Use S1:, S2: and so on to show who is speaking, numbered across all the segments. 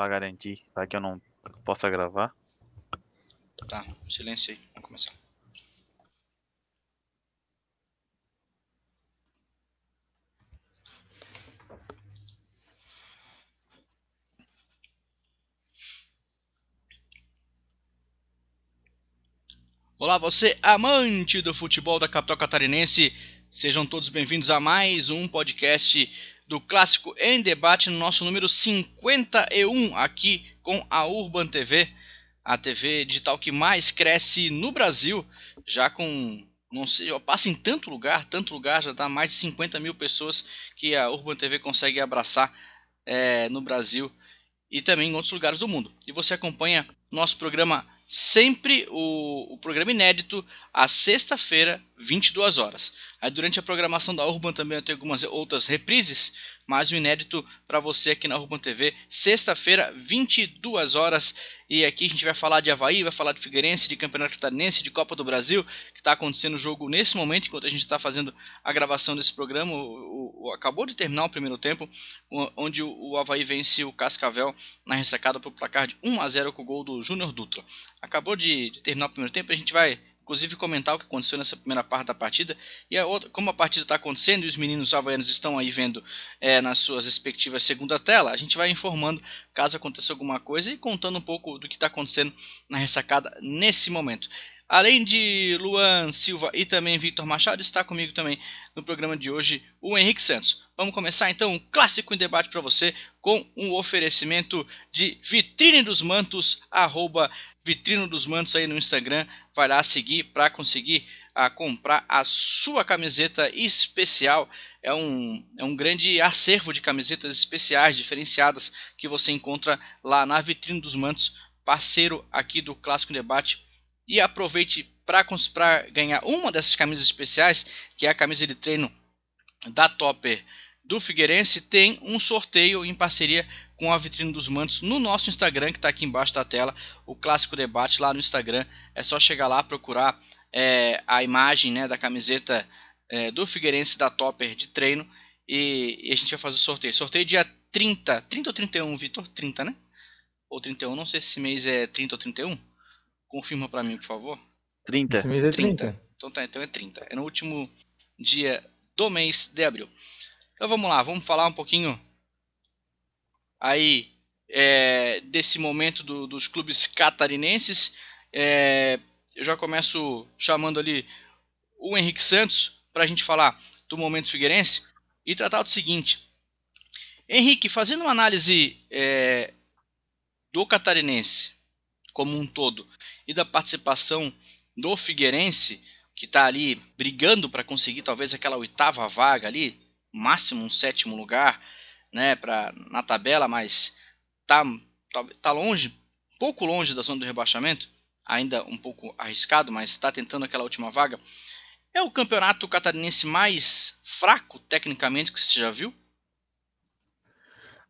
S1: para garantir, para que eu não possa gravar.
S2: Tá, silêncio aí, vamos começar. Olá, você amante do futebol da capital catarinense. Sejam todos bem-vindos a mais um podcast do Clássico em Debate, no nosso número 51, aqui com a Urban TV, a TV digital que mais cresce no Brasil, já com, não sei, passa em tanto lugar, tanto lugar, já dá mais de 50 mil pessoas que a Urban TV consegue abraçar é, no Brasil e também em outros lugares do mundo. E você acompanha nosso programa sempre o, o programa inédito às sexta-feira, 22 horas. Aí durante a programação da Urban também tem algumas outras reprises, mas o inédito para você aqui na Urban TV, sexta-feira, 22 horas. E aqui a gente vai falar de Havaí, vai falar de Figueirense, de Campeonato Catarinense, de Copa do Brasil, que está acontecendo o jogo nesse momento, enquanto a gente está fazendo a gravação desse programa. O, o, acabou de terminar o primeiro tempo, onde o, o Havaí vence o Cascavel na ressacada por placar de 1 a 0 com o gol do Júnior Dutra. Acabou de, de terminar o primeiro tempo, a gente vai inclusive comentar o que aconteceu nessa primeira parte da partida e a outra, como a partida está acontecendo e os meninos havaianos estão aí vendo é, nas suas respectivas segunda tela, a gente vai informando caso aconteça alguma coisa e contando um pouco do que está acontecendo na ressacada nesse momento. Além de Luan Silva e também Victor Machado, está comigo também no programa de hoje o Henrique Santos. Vamos começar então um clássico em debate para você com um oferecimento de Vitrine dos Mantos, arroba Vitrino dos Mantos aí no Instagram. Lá seguir para conseguir a comprar a sua camiseta especial. É um, é um grande acervo de camisetas especiais, diferenciadas, que você encontra lá na Vitrine dos Mantos, parceiro aqui do Clássico Debate e aproveite para ganhar uma dessas camisas especiais, que é a camisa de treino da Topper do Figueirense, tem um sorteio em parceria com a Vitrine dos Mantos no nosso Instagram, que está aqui embaixo da tela, o Clássico Debate lá no Instagram. É só chegar lá, procurar é, a imagem né, da camiseta é, do Figueirense da Topper de treino e, e, a gente vai fazer o sorteio. Sorteio dia 30, 30 ou 31, Vitor? 30, né? Ou 31, não sei se esse mês é 30 ou 31. Confirma para mim, por favor.
S1: 30.
S3: Esse mês é 30. 30.
S2: Então tá, então é 30. É no último dia do mês de abril. Então vamos lá, vamos falar um pouquinho aí é, desse momento do, dos clubes catarinenses. É, eu já começo chamando ali o Henrique Santos para a gente falar do momento figueirense e tratar do seguinte. Henrique, fazendo uma análise é, do catarinense como um todo, e da participação do Figueirense, que está ali brigando para conseguir talvez aquela oitava vaga ali, máximo um sétimo lugar, né, pra, na tabela, mas tá, tá, tá longe, pouco longe da zona do rebaixamento, ainda um pouco arriscado, mas está tentando aquela última vaga. É o campeonato catarinense mais fraco tecnicamente que você já viu?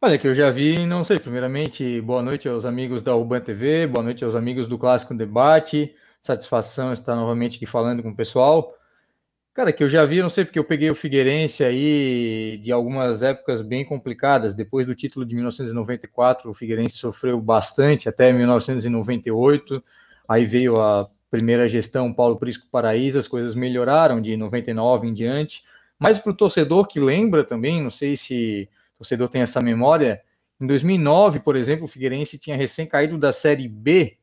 S3: Olha, que eu já vi, não sei, primeiramente, boa noite aos amigos da Urban TV, boa noite aos amigos do Clássico Debate, satisfação estar novamente aqui falando com o pessoal. Cara, que eu já vi, não sei porque eu peguei o Figueirense aí de algumas épocas bem complicadas, depois do título de 1994, o Figueirense sofreu bastante, até 1998, aí veio a primeira gestão Paulo Prisco Paraíso, as coisas melhoraram de 99 em diante, mas para o torcedor que lembra também, não sei se torcedor tem essa memória, em 2009, por exemplo, o Figueirense tinha recém caído da Série B,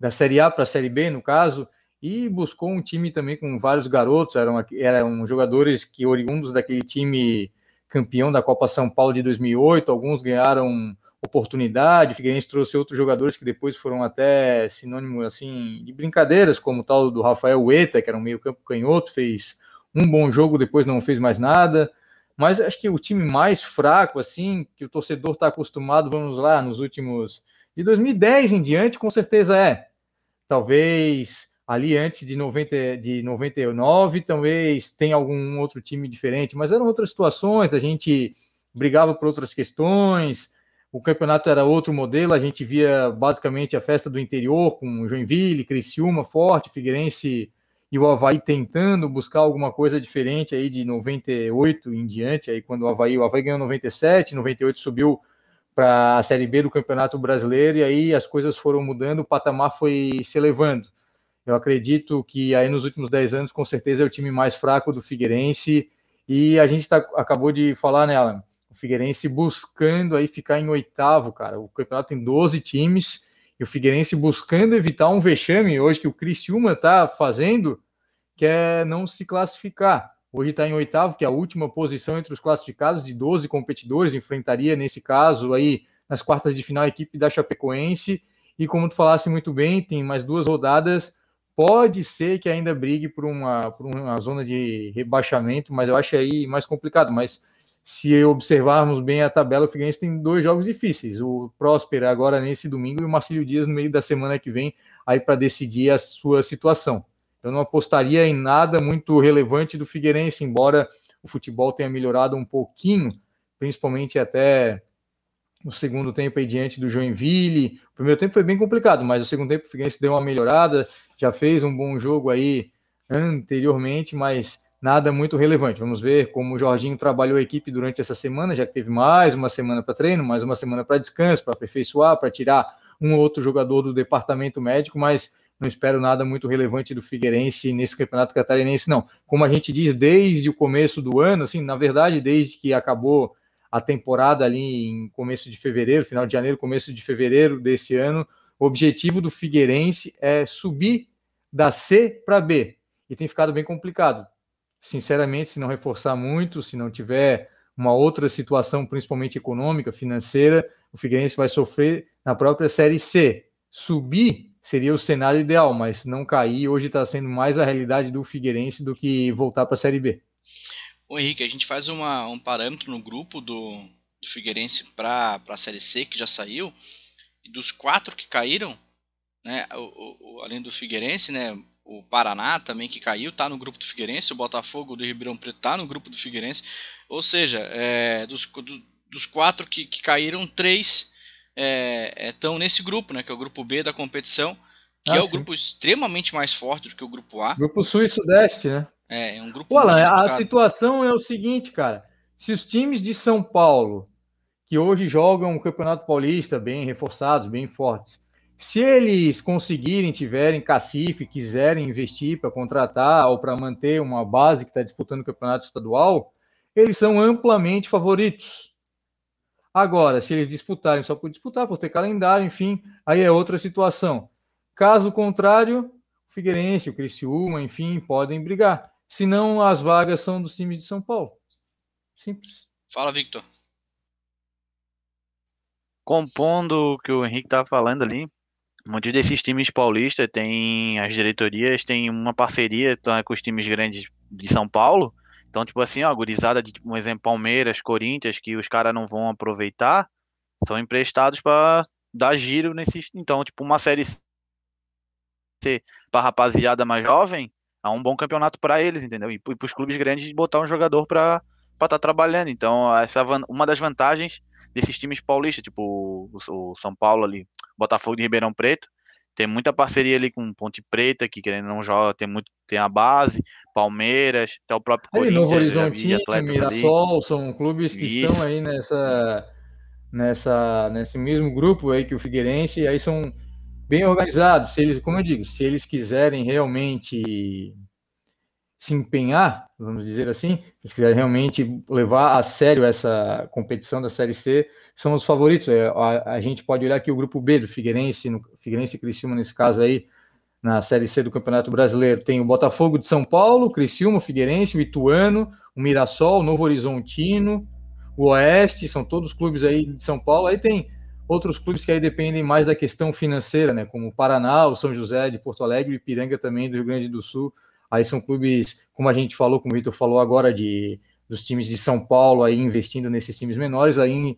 S3: da Série A para a Série B, no caso, e buscou um time também com vários garotos, eram, eram jogadores que oriundos daquele time campeão da Copa São Paulo de 2008, alguns ganharam oportunidade, o Figueirense trouxe outros jogadores que depois foram até sinônimo assim de brincadeiras, como o tal do Rafael Ueta, que era um meio campo canhoto, fez um bom jogo, depois não fez mais nada, mas acho que o time mais fraco, assim, que o torcedor está acostumado, vamos lá, nos últimos. De 2010 em diante, com certeza é. Talvez ali antes de, 90, de 99, talvez tenha algum outro time diferente, mas eram outras situações, a gente brigava por outras questões, o campeonato era outro modelo, a gente via basicamente a festa do interior com Joinville, Criciúma, Forte, Figueirense e o Havaí tentando buscar alguma coisa diferente aí de 98 em diante, aí quando o Havaí, o Havaí ganhou 97, 98 subiu para a Série B do Campeonato Brasileiro, e aí as coisas foram mudando, o patamar foi se elevando. Eu acredito que aí nos últimos 10 anos, com certeza, é o time mais fraco do Figueirense, e a gente tá, acabou de falar nela, o Figueirense buscando aí ficar em oitavo, cara. O campeonato tem 12 times, e o Figueirense buscando evitar um vexame hoje que o Criciúma está fazendo, que é não se classificar. Hoje está em oitavo, que é a última posição entre os classificados de 12 competidores, enfrentaria nesse caso aí nas quartas de final a equipe da Chapecoense. E como tu falasse muito bem, tem mais duas rodadas. Pode ser que ainda brigue por uma, por uma zona de rebaixamento, mas eu acho aí mais complicado. Mas se observarmos bem a tabela, o Figueirense tem dois jogos difíceis. O Próspera agora nesse domingo e o Marcílio Dias no meio da semana que vem, aí para decidir a sua situação. Eu não apostaria em nada muito relevante do Figueirense, embora o futebol tenha melhorado um pouquinho, principalmente até no segundo tempo aí diante do Joinville. O primeiro tempo foi bem complicado, mas o segundo tempo o Figueirense deu uma melhorada, já fez um bom jogo aí anteriormente, mas nada muito relevante. Vamos ver como o Jorginho trabalhou a equipe durante essa semana, já que teve mais uma semana para treino, mais uma semana para descanso, para aperfeiçoar, para tirar um ou outro jogador do departamento médico, mas não espero nada muito relevante do Figueirense nesse campeonato catarinense, não. Como a gente diz desde o começo do ano, assim, na verdade, desde que acabou a temporada ali em começo de fevereiro, final de janeiro, começo de fevereiro desse ano, o objetivo do Figueirense é subir da C para B. E tem ficado bem complicado. Sinceramente, se não reforçar muito, se não tiver uma outra situação, principalmente econômica, financeira, o Figueirense vai sofrer na própria Série C. Subir seria o cenário ideal, mas não cair hoje está sendo mais a realidade do Figueirense do que voltar para a Série B.
S2: O Henrique, a gente faz uma, um parâmetro no grupo do, do Figueirense para a Série C, que já saiu, e dos quatro que caíram, né, o, o, além do Figueirense, né, o Paraná também que caiu, está no grupo do Figueirense, o Botafogo do Ribeirão Preto está no grupo do Figueirense, ou seja, é, dos, do, dos quatro que, que caíram, três estão é, é nesse grupo, né, que é o grupo B da competição, que ah, é o sim. grupo extremamente mais forte do que o grupo A.
S3: Grupo Sul e Sudeste, né?
S2: É, é um grupo.
S3: Alan, a situação é o seguinte, cara. Se os times de São Paulo, que hoje jogam o Campeonato Paulista bem reforçados, bem fortes, se eles conseguirem, tiverem cacife, quiserem investir para contratar ou para manter uma base que está disputando o campeonato estadual, eles são amplamente favoritos. Agora, se eles disputarem só por disputar, por ter calendário, enfim, aí é outra situação. Caso contrário, o Figueirense, o Criciúma, enfim, podem brigar. Se não, as vagas são dos times de São Paulo. Simples.
S2: Fala, Victor.
S1: Compondo o que o Henrique estava falando ali, muitos desses times paulistas têm as diretorias, têm uma parceria tá, com os times grandes de São Paulo, então, tipo assim, ó, gurizada de, tipo, um exemplo, Palmeiras, Corinthians, que os caras não vão aproveitar, são emprestados para dar giro nesses. Então, tipo, uma série C para rapaziada mais jovem, é um bom campeonato para eles, entendeu? E, para os clubes grandes botar um jogador para estar tá trabalhando. Então, essa uma das vantagens desses times paulistas, tipo o, o São Paulo ali, Botafogo de Ribeirão Preto, tem muita parceria ali com Ponte Preta, que querendo não joga, tem muito, tem a base, Palmeiras, até o próprio
S3: aí. Novo Horizonte, Mirassol, ali. são clubes que Isso. estão aí nessa, nessa, nesse mesmo grupo aí que o Figueirense, e aí são bem organizados. Se eles, como eu digo, se eles quiserem realmente se empenhar, vamos dizer assim, se quiserem realmente levar a sério essa competição da Série C, são os favoritos. É, a, a gente pode olhar aqui o grupo B do Figueirense, no, Figueirense e Criciúma nesse caso aí, na Série C do Campeonato Brasileiro. Tem o Botafogo de São Paulo, o Criciúma, o Figueirense, o Ituano, o Mirassol, o Novo Horizontino, o Oeste, são todos clubes aí de São Paulo. Aí tem outros clubes que aí dependem mais da questão financeira, né? Como o Paraná, o São José de Porto Alegre, o Ipiranga também do Rio Grande do Sul. Aí são clubes, como a gente falou, como o Vitor falou agora, de dos times de São Paulo aí investindo nesses times menores. Aí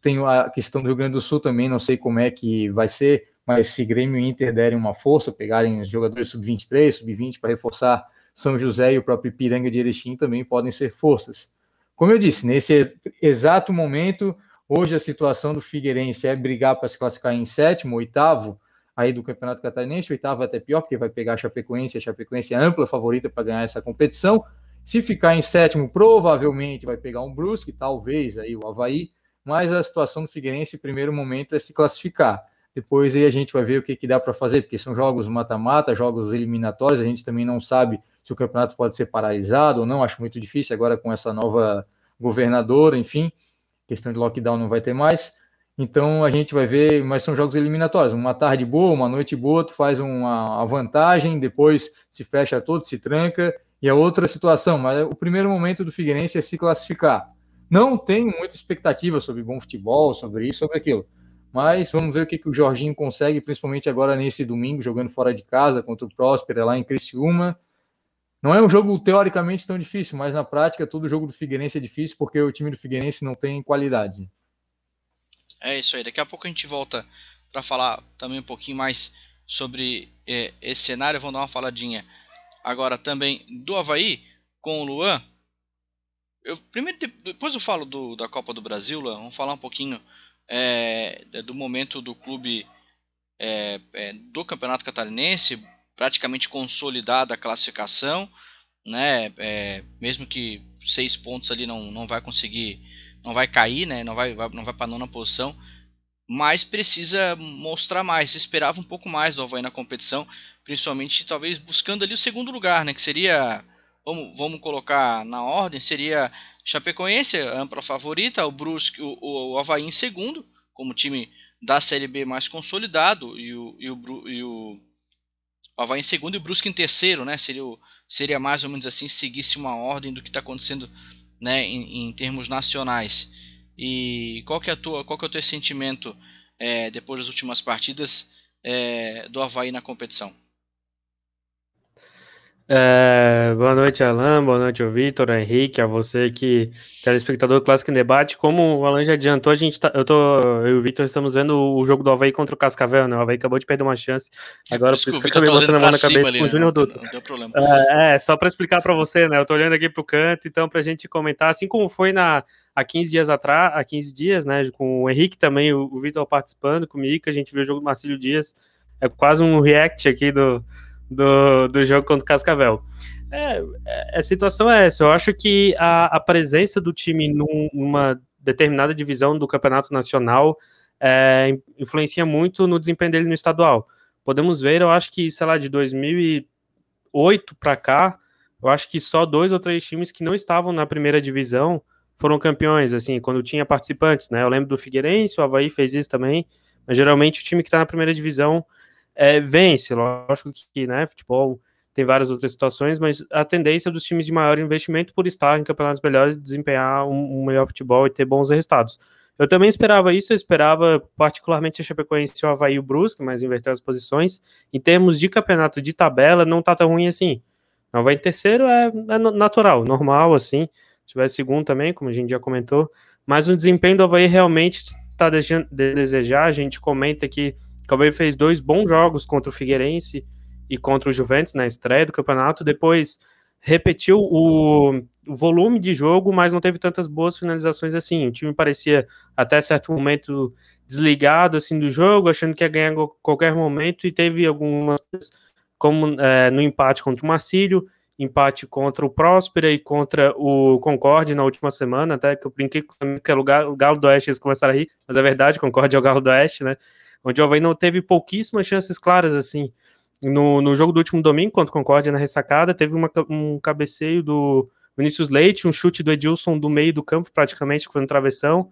S3: tem a questão do Rio Grande do Sul também, não sei como é que vai ser mas se Grêmio e Inter derem uma força, pegarem os jogadores sub-23, sub-20 para reforçar São José e o próprio Piranga de Erechim também podem ser forças. Como eu disse, nesse exato momento, hoje a situação do Figueirense é brigar para se classificar em sétimo, oitavo, aí do Campeonato Catarinense, oitavo é até pior, porque vai pegar a Chapecoense, a Chapecoense é ampla favorita para ganhar essa competição. Se ficar em sétimo, provavelmente vai pegar um Brusque, talvez aí o Havaí, mas a situação do Figueirense, primeiro momento, é se classificar. Depois aí a gente vai ver o que, que dá para fazer, porque são jogos mata-mata, jogos eliminatórios, a gente também não sabe se o campeonato pode ser paralisado ou não, acho muito difícil agora com essa nova governadora, enfim, questão de lockdown não vai ter mais. Então a gente vai ver, mas são jogos eliminatórios. Uma tarde boa, uma noite boa, tu faz uma, vantagem, depois se fecha todo, se tranca, e é outra situação. Mas o primeiro momento do Figueirense é se classificar. Não tenho muita expectativa sobre bom futebol, sobre isso, sobre aquilo. Mas vamos ver o que, que o Jorginho consegue, principalmente agora nesse domingo, jogando fora de casa contra o Próspera lá em Criciúma. Não é um jogo teoricamente tão difícil, mas na prática todo jogo do Figueirense é difícil porque o time do Figueirense não tem qualidade.
S2: É isso aí. Daqui a pouco a gente volta para falar também um pouquinho mais sobre é, esse cenário. Vamos dar uma faladinha agora também do Havaí com o Luan. Eu, primeiro, depois eu falo do, da Copa do Brasil, Luan. Vamos falar um pouquinho é, do momento do clube é, é do Campeonato Catarinense, praticamente consolidada a classificação, né? É, mesmo que seis pontos ali não, não vai conseguir não vai cair, né? Não vai, vai não vai para nona posição, mas precisa mostrar mais. Esperava um pouco mais do Havaí na competição, principalmente talvez buscando ali o segundo lugar, né? Que seria, vamos, vamos colocar na ordem, seria Chapecoense, a ampla favorita, o Brusque, o, o Havaí em segundo, como time da Série B mais consolidado, e o, e o, e o Havaí em segundo e o Brusque em terceiro, né? Seria, seria mais ou menos assim, seguisse uma ordem do que está acontecendo né, em, em, termos nacionais. E qual que é, a tua, qual que é o teu sentimento é, depois das últimas partidas é, do Havaí na competição?
S4: É, boa noite, Alan. Boa noite, Vitor, Henrique, a você que telespectador do Clássico em Debate. Como o Alan já adiantou, a gente tá, eu, tô, eu e o Vitor estamos vendo o, jogo do Havaí contra o Cascavel, né? O Havaí acabou de perder uma chance. É, Agora, por isso que eu acabei botando a mão na cabeça ali, com o né? Júnior Dutra. Não, não tem problema. É, é só para explicar para você, né? Eu tô olhando aqui pro canto, então, pra gente comentar, assim como foi na, há 15 dias atrás, há 15 dias, né? Com o Henrique também, o, o Vitor participando comigo, que a gente viu o jogo do Marcílio Dias. É quase um react aqui do do, do jogo contra o Cascavel. É, é, a situação é essa. Eu acho que a, a presença do time num, numa determinada divisão do campeonato nacional é, influencia muito no desempenho dele no estadual. Podemos ver, eu acho que, sei lá, de 2008 para cá, eu acho que só dois ou três times que não estavam na primeira divisão foram campeões, assim, quando tinha participantes, né? Eu lembro do Figueirense, o Havaí fez isso também, mas geralmente o time que está na primeira divisão é, vence. Lógico que, né, futebol tem várias outras situações, mas a tendência dos times de maior investimento por estar em campeonatos melhores, desempenhar um, um melhor futebol e ter bons resultados. Eu também esperava isso, eu esperava particularmente a Chapecoense o Havaí e o Brusque, mas inverter as posições. Em termos de campeonato de tabela, não tá tão ruim assim. O Havaí em terceiro é, é natural, normal, assim. Se tiver segundo também, como a gente já comentou. Mas o desempenho do Havaí realmente está deixando de desejar. A gente comenta que o Havaí fez dois bons jogos contra o Figueirense e contra o Juventus na estreia do campeonato. Depois repetiu o, o, volume de jogo, mas não teve tantas boas finalizações assim. O time parecia até certo momento desligado assim do jogo, achando que ia ganhar a qualquer momento e teve algumas como é, no empate contra o Marcílio, empate contra o Próspera e contra o Concorde na última semana, até que eu brinquei que era o Galo do Oeste, eles começaram a rir, mas é verdade, Concorde é o Galo do Oeste, né? Onde o Havaí não teve pouquíssimas chances claras, assim. No, no jogo do último domingo, contra o Concórdia na ressacada, teve uma, um cabeceio do Vinícius Leite, um chute do Edilson do meio do campo, praticamente, que foi no travessão.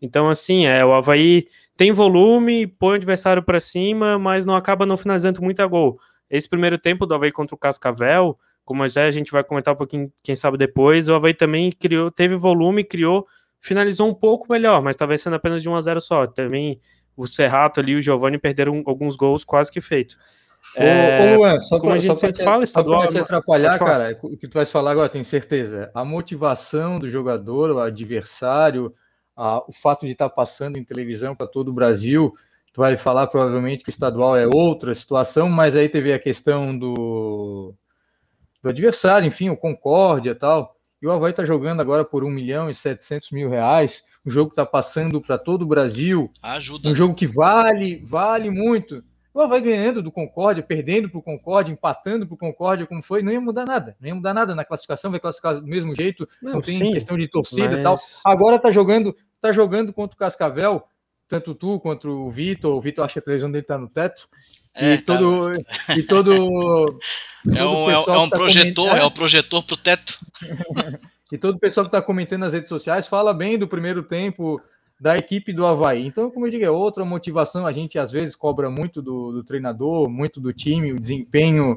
S4: Então, assim, é, o Havaí tem volume, põe o adversário para cima, mas não acaba não finalizando muito a gol. Esse primeiro tempo do Havaí contra o Cascavel, como já a gente vai comentar um pouquinho, quem sabe depois, o Havaí também criou, teve volume, criou, finalizou um pouco melhor, mas talvez sendo apenas de 1 a 0 só. Também o Serrato ali e o Giovanni perderam alguns gols quase que feitos.
S3: É, ô, Luan, só como pra, a gente sempre te, fala, estadual. Só te atrapalhar, cara, o que tu vais falar agora, tenho certeza. A motivação do jogador, o adversário, a, o fato de estar passando em televisão para todo o Brasil, tu vai falar provavelmente que o estadual é outra situação, mas aí teve a questão do, do adversário, enfim, o Concórdia e tal. E o Havaí está jogando agora por 1 milhão e 700 mil reais um jogo que está passando para todo o Brasil,
S2: Ajuda.
S3: um jogo que vale, vale muito. O Havaí ganhando do Concórdia, perdendo para o Concórdia, empatando para o Concórdia, como foi, não ia mudar nada. Não ia mudar nada na classificação, vai classificar do mesmo jeito, não, não tem sim, questão de torcida mas... e tal. Agora tá jogando, tá jogando contra o Cascavel, tanto tu quanto o Vitor. O Vitor acha que a televisão dele tá no teto. É, e, tá todo, tá... e todo.
S2: É um, é um tá projetor, é o projetor pro teto.
S3: e todo o pessoal que está comentando nas redes sociais fala bem do primeiro tempo da equipe do Havaí. Então, como eu digo, é outra motivação. A gente às vezes cobra muito do, do treinador, muito do time, o desempenho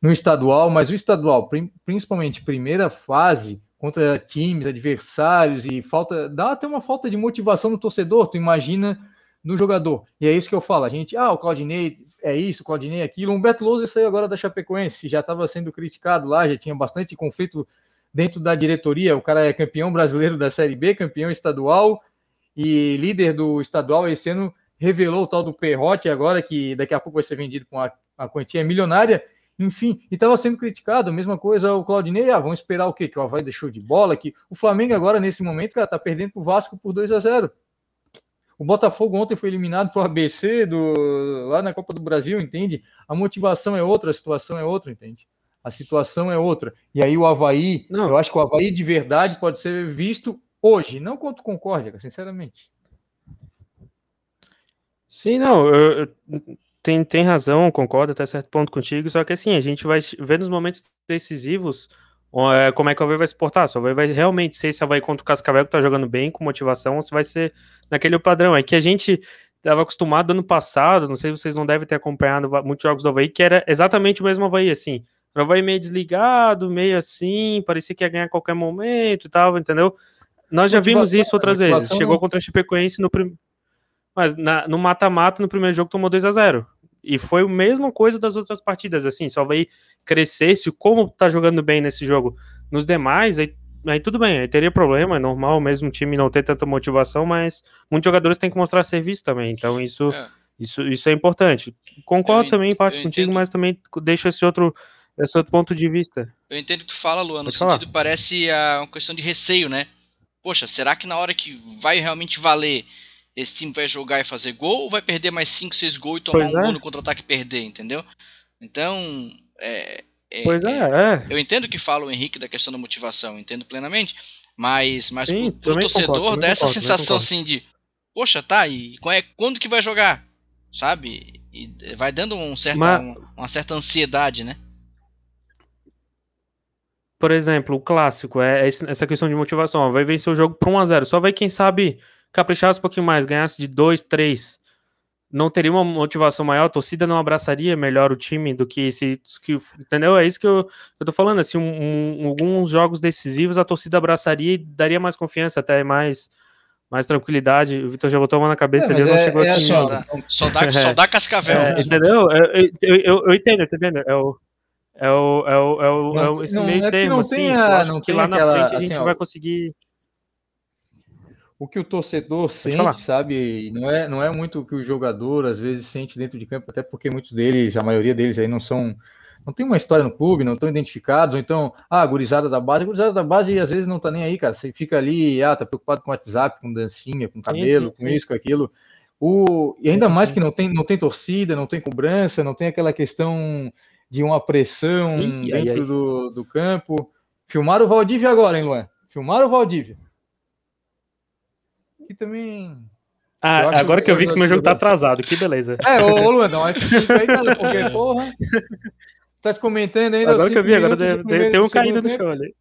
S3: no estadual, mas o estadual, principalmente primeira fase, contra times, adversários, e falta. dá até uma falta de motivação no torcedor, tu imagina no jogador. E é isso que eu falo. A gente, ah, o Claudinei é isso, o Claudinei é aquilo. Um Beto Lousa saiu agora da Chapecoense, já estava sendo criticado lá, já tinha bastante conflito dentro da diretoria. O cara é campeão brasileiro da Série B, campeão estadual e líder do estadual. Esse ano revelou o tal do Perrote agora, que daqui a pouco vai ser vendido com a, a quantia milionária. Enfim, e estava sendo criticado, a mesma coisa o Claudinei, ah, vamos esperar o quê? Que o Havaí deixou de bola, que o Flamengo agora, nesse momento, cara, tá perdendo pro Vasco por 2 a 0 o Botafogo ontem foi eliminado pro ABC do, lá na Copa do Brasil, entende? A motivação é outra, a situação é outra, entende? A situação é outra. E aí o Havaí, não. eu acho que o Havaí de verdade pode ser visto hoje, não contra o Concórdia, sinceramente.
S4: Sim, não, eu, eu, tem, tem razão, concordo até certo ponto contigo, só que assim, a gente vai ver nos momentos decisivos é, como é que o Havaí vai se portar. Se o Havaí vai realmente ser esse Havaí contra o Cascavel que tá jogando bem, com motivação, ou se vai ser naquele padrão. É que a gente estava acostumado ano passado, não sei se vocês não devem ter acompanhado muitos jogos do Havaí, que era exatamente o mesmo Havaí, assim. O Havaí meio desligado, meio assim, parecia que ia ganhar a qualquer momento e tal, entendeu? Nós já vimos isso outras vezes. Chegou contra a Chapecoense no primeiro. Mas na, no mata-mata, no primeiro jogo, tomou 2 a 0 e foi a mesma coisa das outras partidas, assim, só vai crescesse como tá jogando bem nesse jogo nos demais, aí, aí tudo bem, aí teria problema, é normal mesmo o time não ter tanta motivação, mas muitos jogadores têm que mostrar serviço também, então isso, é. isso, isso é importante. Concordo eu também em parte contigo, mas também deixo esse outro, esse outro ponto de vista.
S2: Eu entendo que tu fala, Luan, no Pode sentido falar. parece a, uma questão de receio, né? Poxa, será que na hora que vai realmente valer esse time vai jogar e fazer gol ou vai perder mais 5, 6 gols e tomar pois um é. gol no contra-ataque e perder, entendeu? Então, é, é,
S4: pois é, é,
S2: Eu entendo que fala o Henrique da questão da motivação, entendo plenamente, mas, mas Sim, pro, pro torcedor concordo, dá essa concordo, sensação assim de, poxa, tá, e quando que vai jogar? Sabe? E vai dando um certo, mas... uma, uma certa ansiedade, né?
S4: Por exemplo, o clássico é essa questão de motivação. Vai vencer o jogo por 1x0. Só vai, quem sabe, caprichasse um pouquinho mais, ganhasse de 2, 3, não teria uma motivação maior, a torcida não abraçaria melhor o time do que se. Que, entendeu? É isso que eu, eu tô falando. Assim, um, um, alguns jogos decisivos a torcida abraçaria e daria mais confiança, até mais, mais tranquilidade. O Vitor já botou a mão na cabeça, é, ele não é, chegou é aqui.
S2: Assim, só, dá, só dá Cascavel. É,
S4: entendeu? Eu, eu, eu, eu entendo, entendendo? É o. É o, é o, é o, é o esse não, meio é termo, assim. A, acho que lá na frente a gente assim, vai conseguir
S3: o que o torcedor sente, sabe? Não é, não é muito o que o jogador às vezes sente dentro de campo, até porque muitos deles, a maioria deles aí não são, não tem uma história no clube, não estão identificados, ou então, ah, a gurizada da base, a gurizada da base às vezes não tá nem aí, cara. Você fica ali, ah, tá preocupado com WhatsApp, com dancinha, com cabelo, sim, sim, com sim. isso, com aquilo. O, e ainda mais que não tem, não tem torcida, não tem cobrança, não tem aquela questão de uma pressão Ih, dentro aí, aí. Do, do campo. Filmaram o Valdívia agora, hein, Luan? Filmaram o Valdívia que também.
S4: Ah, agora que eu vi que o meu jogo tá atrasado, que beleza.
S3: É, ô, ô Luan, dá um F5 aí, cara, porque, porra. Tá se comentando ainda.
S4: Agora que eu vi, agora tem, tem um caindo no chão ali.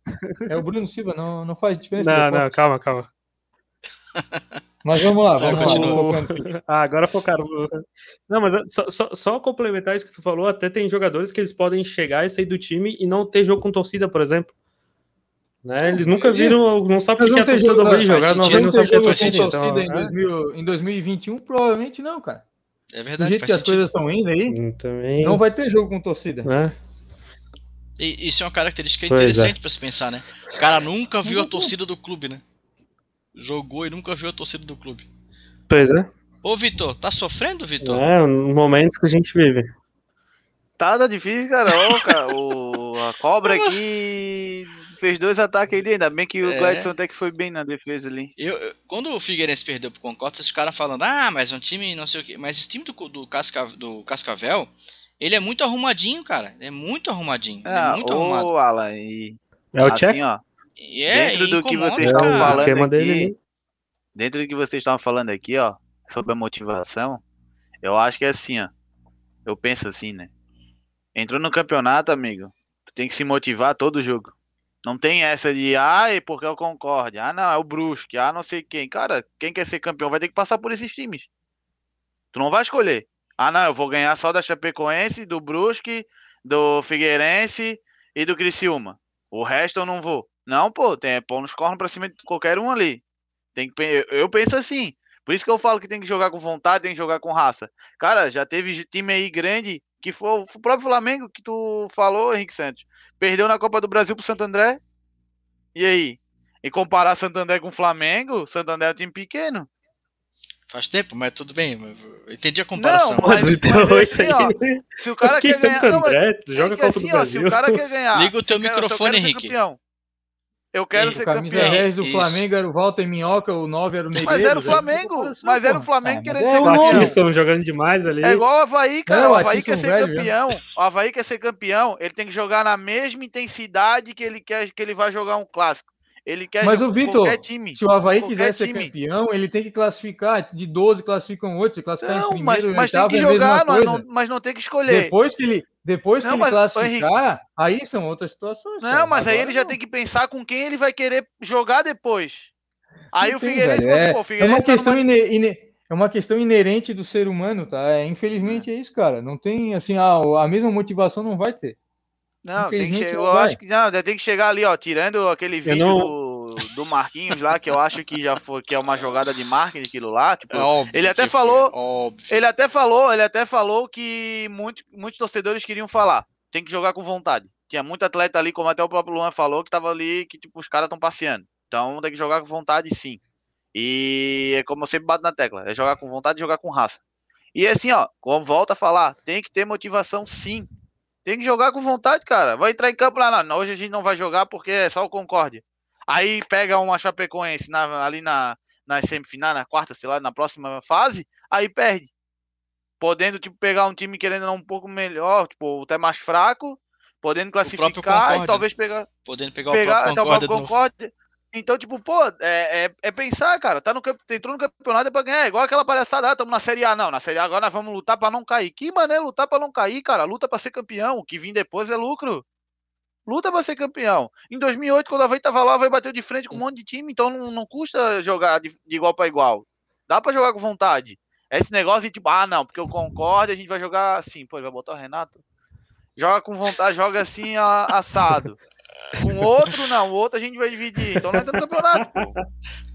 S3: É o Bruno Silva, não, não faz diferença.
S4: Não, não, calma, calma.
S3: Mas vamos lá, vamos lá.
S4: ah, agora focaram. Não, mas só, só, só, complementar isso que tu falou, até tem jogadores que eles podem chegar e sair do time e não ter jogo com torcida, por exemplo. Né? Eles nunca viram, não sabem o que é a torcida do Havaí jogar, não, não sabem o que é torcida.
S3: Então, em, 2000, em 2021, provavelmente não, cara. É verdade. Do jeito que as coisas estão indo aí, hum, Também... não vai ter jogo com torcida.
S4: É.
S2: E, isso é uma característica pois é. interessante é. para se pensar, né? O cara nunca viu a torcida do clube, né? Jogou e nunca viu a torcida do clube.
S4: Pois é.
S2: Ô, Vitor, tá sofrendo, Vitor?
S4: É, momentos que a gente vive.
S1: Tá, tá difícil, cara. Ô, cara o, a cobra aqui fez dois ataques ali, ainda bem que o
S2: É.
S1: Gladson até que foi bem na defesa ali.
S2: Eu, eu- quando o Figueirense perdeu pro Concorde, vocês ficaram falando, ah, mas é um time não sei o quê. Mas esse time do, do, Casca, do Cascavel, ele é muito arrumadinho, cara. Ele é muito arrumadinho. É
S1: Ah,
S2: muito arrumado.
S1: ô, Alan, e
S4: É o
S1: assim,
S4: check?
S1: ó,
S2: é,
S1: dentro do que vocês estavam falando
S4: esquema
S1: aqui,
S4: dele.
S1: dentro do que vocês estavam falando aqui, ó, sobre a motivação, eu acho que é assim, ó. Eu penso assim, né? Entrou no campeonato, amigo, tu tem que se motivar todo jogo. Não tem essa de, ah, é porque é o Concorde, ah, não, é o Brusque, ah, não sei quem. Cara, quem quer ser campeão vai ter que passar por esses times. Tu não vai escolher. Ah, não, eu vou ganhar só da Chapecoense, do Brusque, do Figueirense e do Criciúma. O resto eu não vou. Não, pô, tem é pôr nos cornos pra cima de qualquer um ali. Tem que, eu, penso assim. Por isso que eu falo que tem que jogar com vontade, tem que jogar com raça. Cara, já teve time aí grande que foi o próprio Flamengo que tu falou, Henrique Santos. Perdeu na Copa do Brasil pro Santo André. E aí? E comparar Santo André com Flamengo, Santo André é um time pequeno.
S2: Faz tempo, mas tudo bem. Eu entendi a comparação.
S1: Não, mas-
S4: então,
S1: mas é
S4: isso
S1: assim, ó,
S4: aí.
S1: Se o cara quer ganhar,
S4: Santo
S1: não, mas
S4: André, joga
S1: é que
S4: Copa
S1: assim,
S4: do
S1: ó, se o cara quer ganhar,
S2: Liga o teu microfone, Henrique.
S1: campeão, Eu quero
S2: Henrique,
S1: ser
S3: O camisa
S1: campeão.
S3: 10 do
S2: Isso.
S3: Flamengo era o Walter Minhoca, o 9 era o Negreiros.
S1: Mas era o Flamengo, mas era o. Flamengo
S3: Ah,
S1: querendo
S3: mas
S1: ser
S3: é o
S1: campeão.
S4: Eles estão jogando demais ali.
S1: É igual o Havaí, cara.
S3: Não,
S1: o
S3: aqui
S1: Havaí quer
S3: são
S1: ser
S3: velhos,
S1: campeão. O Havaí quer ser campeão. Ele tem que jogar na mesma intensidade que ele quer que ele vai jogar um clássico. Ele quer
S3: Mas o Vitor. Se o Havaí quiser ser
S1: time.
S3: campeão, ele tem que classificar. De 12 classificam 8, se classificar em
S1: Não,
S3: primeiro
S1: mas,
S3: e
S1: mas tem
S3: oitavo
S1: que
S3: é
S1: jogar,
S3: coisa.
S1: não- mas não tem que escolher.
S3: Depois que ele, depois que
S1: Não,
S3: ele
S1: mas, ô,
S3: classificar, aí são outras situações.
S1: Não,
S3: cara.
S1: mas aí
S3: Agora
S1: ele já
S3: não.
S1: tem que pensar com quem ele vai querer jogar depois. Aí o
S3: tem,
S1: Figueirense, falou,
S3: é, é uma
S1: tá
S3: questão
S1: numa-
S3: ine- ine- é uma questão inerente do ser humano, tá? É, infelizmente é isso, cara. Não tem assim, a, a mesma motivação não vai ter.
S1: Não, tem que
S3: Infelizmente
S1: che-
S3: não
S1: eu
S3: vai.
S1: acho que não, tem que chegar ali, ó, tirando aquele vídeo
S4: não-
S1: do, do Marquinhos lá, que eu acho que já foi, que é uma jogada de marketing aquilo lá, tipo,
S2: É óbvio
S1: Ele até
S2: foi,
S1: falou-
S2: Óbvio.
S1: ele até falou, ele até falou que muito, muitos torcedores queriam falar, tem que jogar com vontade. Tinha muito atleta ali, como até o próprio Luan falou, que tava ali, que tipo, os caras estão passeando. Então tem que jogar com vontade sim. E é como eu sempre bato na tecla, é jogar com vontade e jogar com raça. E assim, ó, como volta a falar, tem que ter motivação sim. Tem que jogar com vontade, cara. Vai entrar em campo lá, não, hoje a gente não vai jogar porque é só o Concórdia. Aí pega uma Chapecoense na- ali na, na semifinal, na quarta, sei lá, na próxima fase, aí perde. Podendo, tipo, pegar um time querendo um pouco melhor, tipo, até mais fraco, podendo classificar e talvez pegar,
S2: Podendo pegar,
S1: pegar
S2: o
S1: até o
S2: próprio.
S1: Concorde. Então, tipo, pô, é, é, é pensar, cara. Tá no, entrou no campeonato é pra ganhar. É igual aquela palhaçada, ah, estamos na Série A. Não, na Série A agora nós vamos lutar pra não cair. Que mané lutar pra não cair, cara? Luta pra ser campeão. O que vir depois é lucro. Luta pra ser campeão. Em 2008, quando a Havaí tava lá, a Havaí bateu de frente com um monte de time. Então não, não custa jogar de, de igual pra igual. Dá pra jogar com vontade. Esse negócio de tipo, ah, não, porque eu concordo, a gente vai jogar assim. Pô, ele vai botar o Renato? Joga com vontade, joga assim, assado. Com outro, não. O outro a gente vai dividir. Então não entra no campeonato, pô.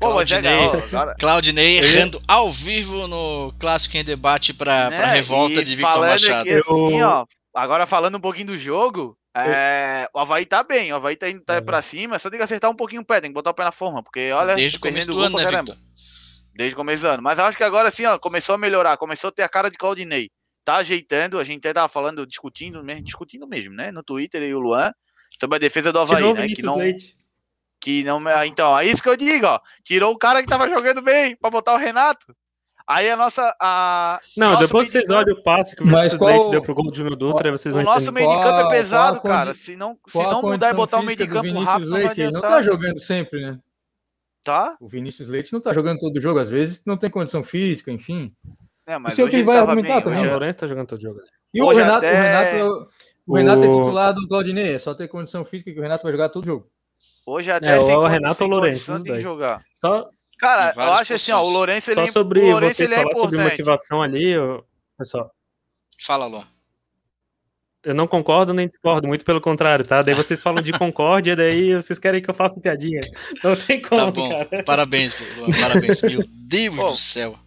S1: Pô, mas é,
S2: Claudinei.
S1: agora,
S2: Claudinei errando ao vivo no Clássico em Debate pra, pra
S1: né,
S2: revolta
S1: e
S2: de Victor Machado.
S1: Aqui, assim, ó, agora falando um pouquinho do jogo, é, o Havaí tá bem, o Havaí tá indo tá
S3: É.
S1: pra cima, só tem que acertar um pouquinho o pé, tem que botar o pé na forma, porque olha,
S2: Desde o começo do ano, né,
S1: caramba.
S2: Victor?
S1: Desde o começo do ano. Mas eu acho que agora sim, ó, começou a melhorar, começou a ter a cara de Claudinei. Tá ajeitando, a gente até tava falando, discutindo mesmo, discutindo mesmo, né? No Twitter e o Luan, sobre a defesa do Havaí,
S4: Tirou o
S1: né? Que
S4: Vinícius
S1: não,
S4: Leite.
S1: que não. ah, Então, é isso que eu digo, ó. Tirou o cara que tava jogando bem pra botar o Renato. Aí a nossa. A,
S4: Não,
S1: nosso
S4: depois vocês olham o passe que o
S3: Mas
S4: Vinícius
S3: qual-
S4: Leite deu pro gol do Júnior Dutra, aí vocês
S1: o
S4: vão
S1: nosso
S4: entender.
S1: meio de campo é pesado,
S3: qual
S1: cara.
S3: condi-
S1: Se não, se não mudar e botar o meio de campo
S3: Vinícius
S1: rápido, não
S3: Leite? Não
S1: adiantar.
S3: tá jogando sempre, né?
S1: Tá?
S3: O Vinícius Leite não tá jogando todo jogo, às vezes não tem condição física, enfim.
S1: É, mas
S3: Isso é o que
S1: ele
S3: vai argumentar
S1: bem.
S3: também.
S4: Não, o
S1: é-
S4: Lourenço tá jogando todo jogo.
S3: E o Renato,
S1: até-
S3: o Renato, é o- o Renato é titular do Claudinei, é só ter condição física que o Renato vai jogar todo jogo.
S1: Hoje até
S4: É,
S1: sem
S4: o Renato ou o Lourenço,
S1: tem que jogar.
S4: Só,
S1: Cara, eu acho assim, ó, o. Lourenço ele,
S4: só sobre
S1: o Lourenço,
S4: vocês
S1: ele é
S4: falar sobre
S1: importante.
S4: motivação ali, ô, pessoal.
S2: Fala, Luan.
S4: Eu não concordo nem discordo, muito pelo contrário, tá? Daí vocês falam de concórdia, daí vocês querem que eu faça piadinha. Não tem como,
S2: Tá bom.
S4: cara.
S2: Parabéns, Luan. Parabéns. Meu Deus do céu.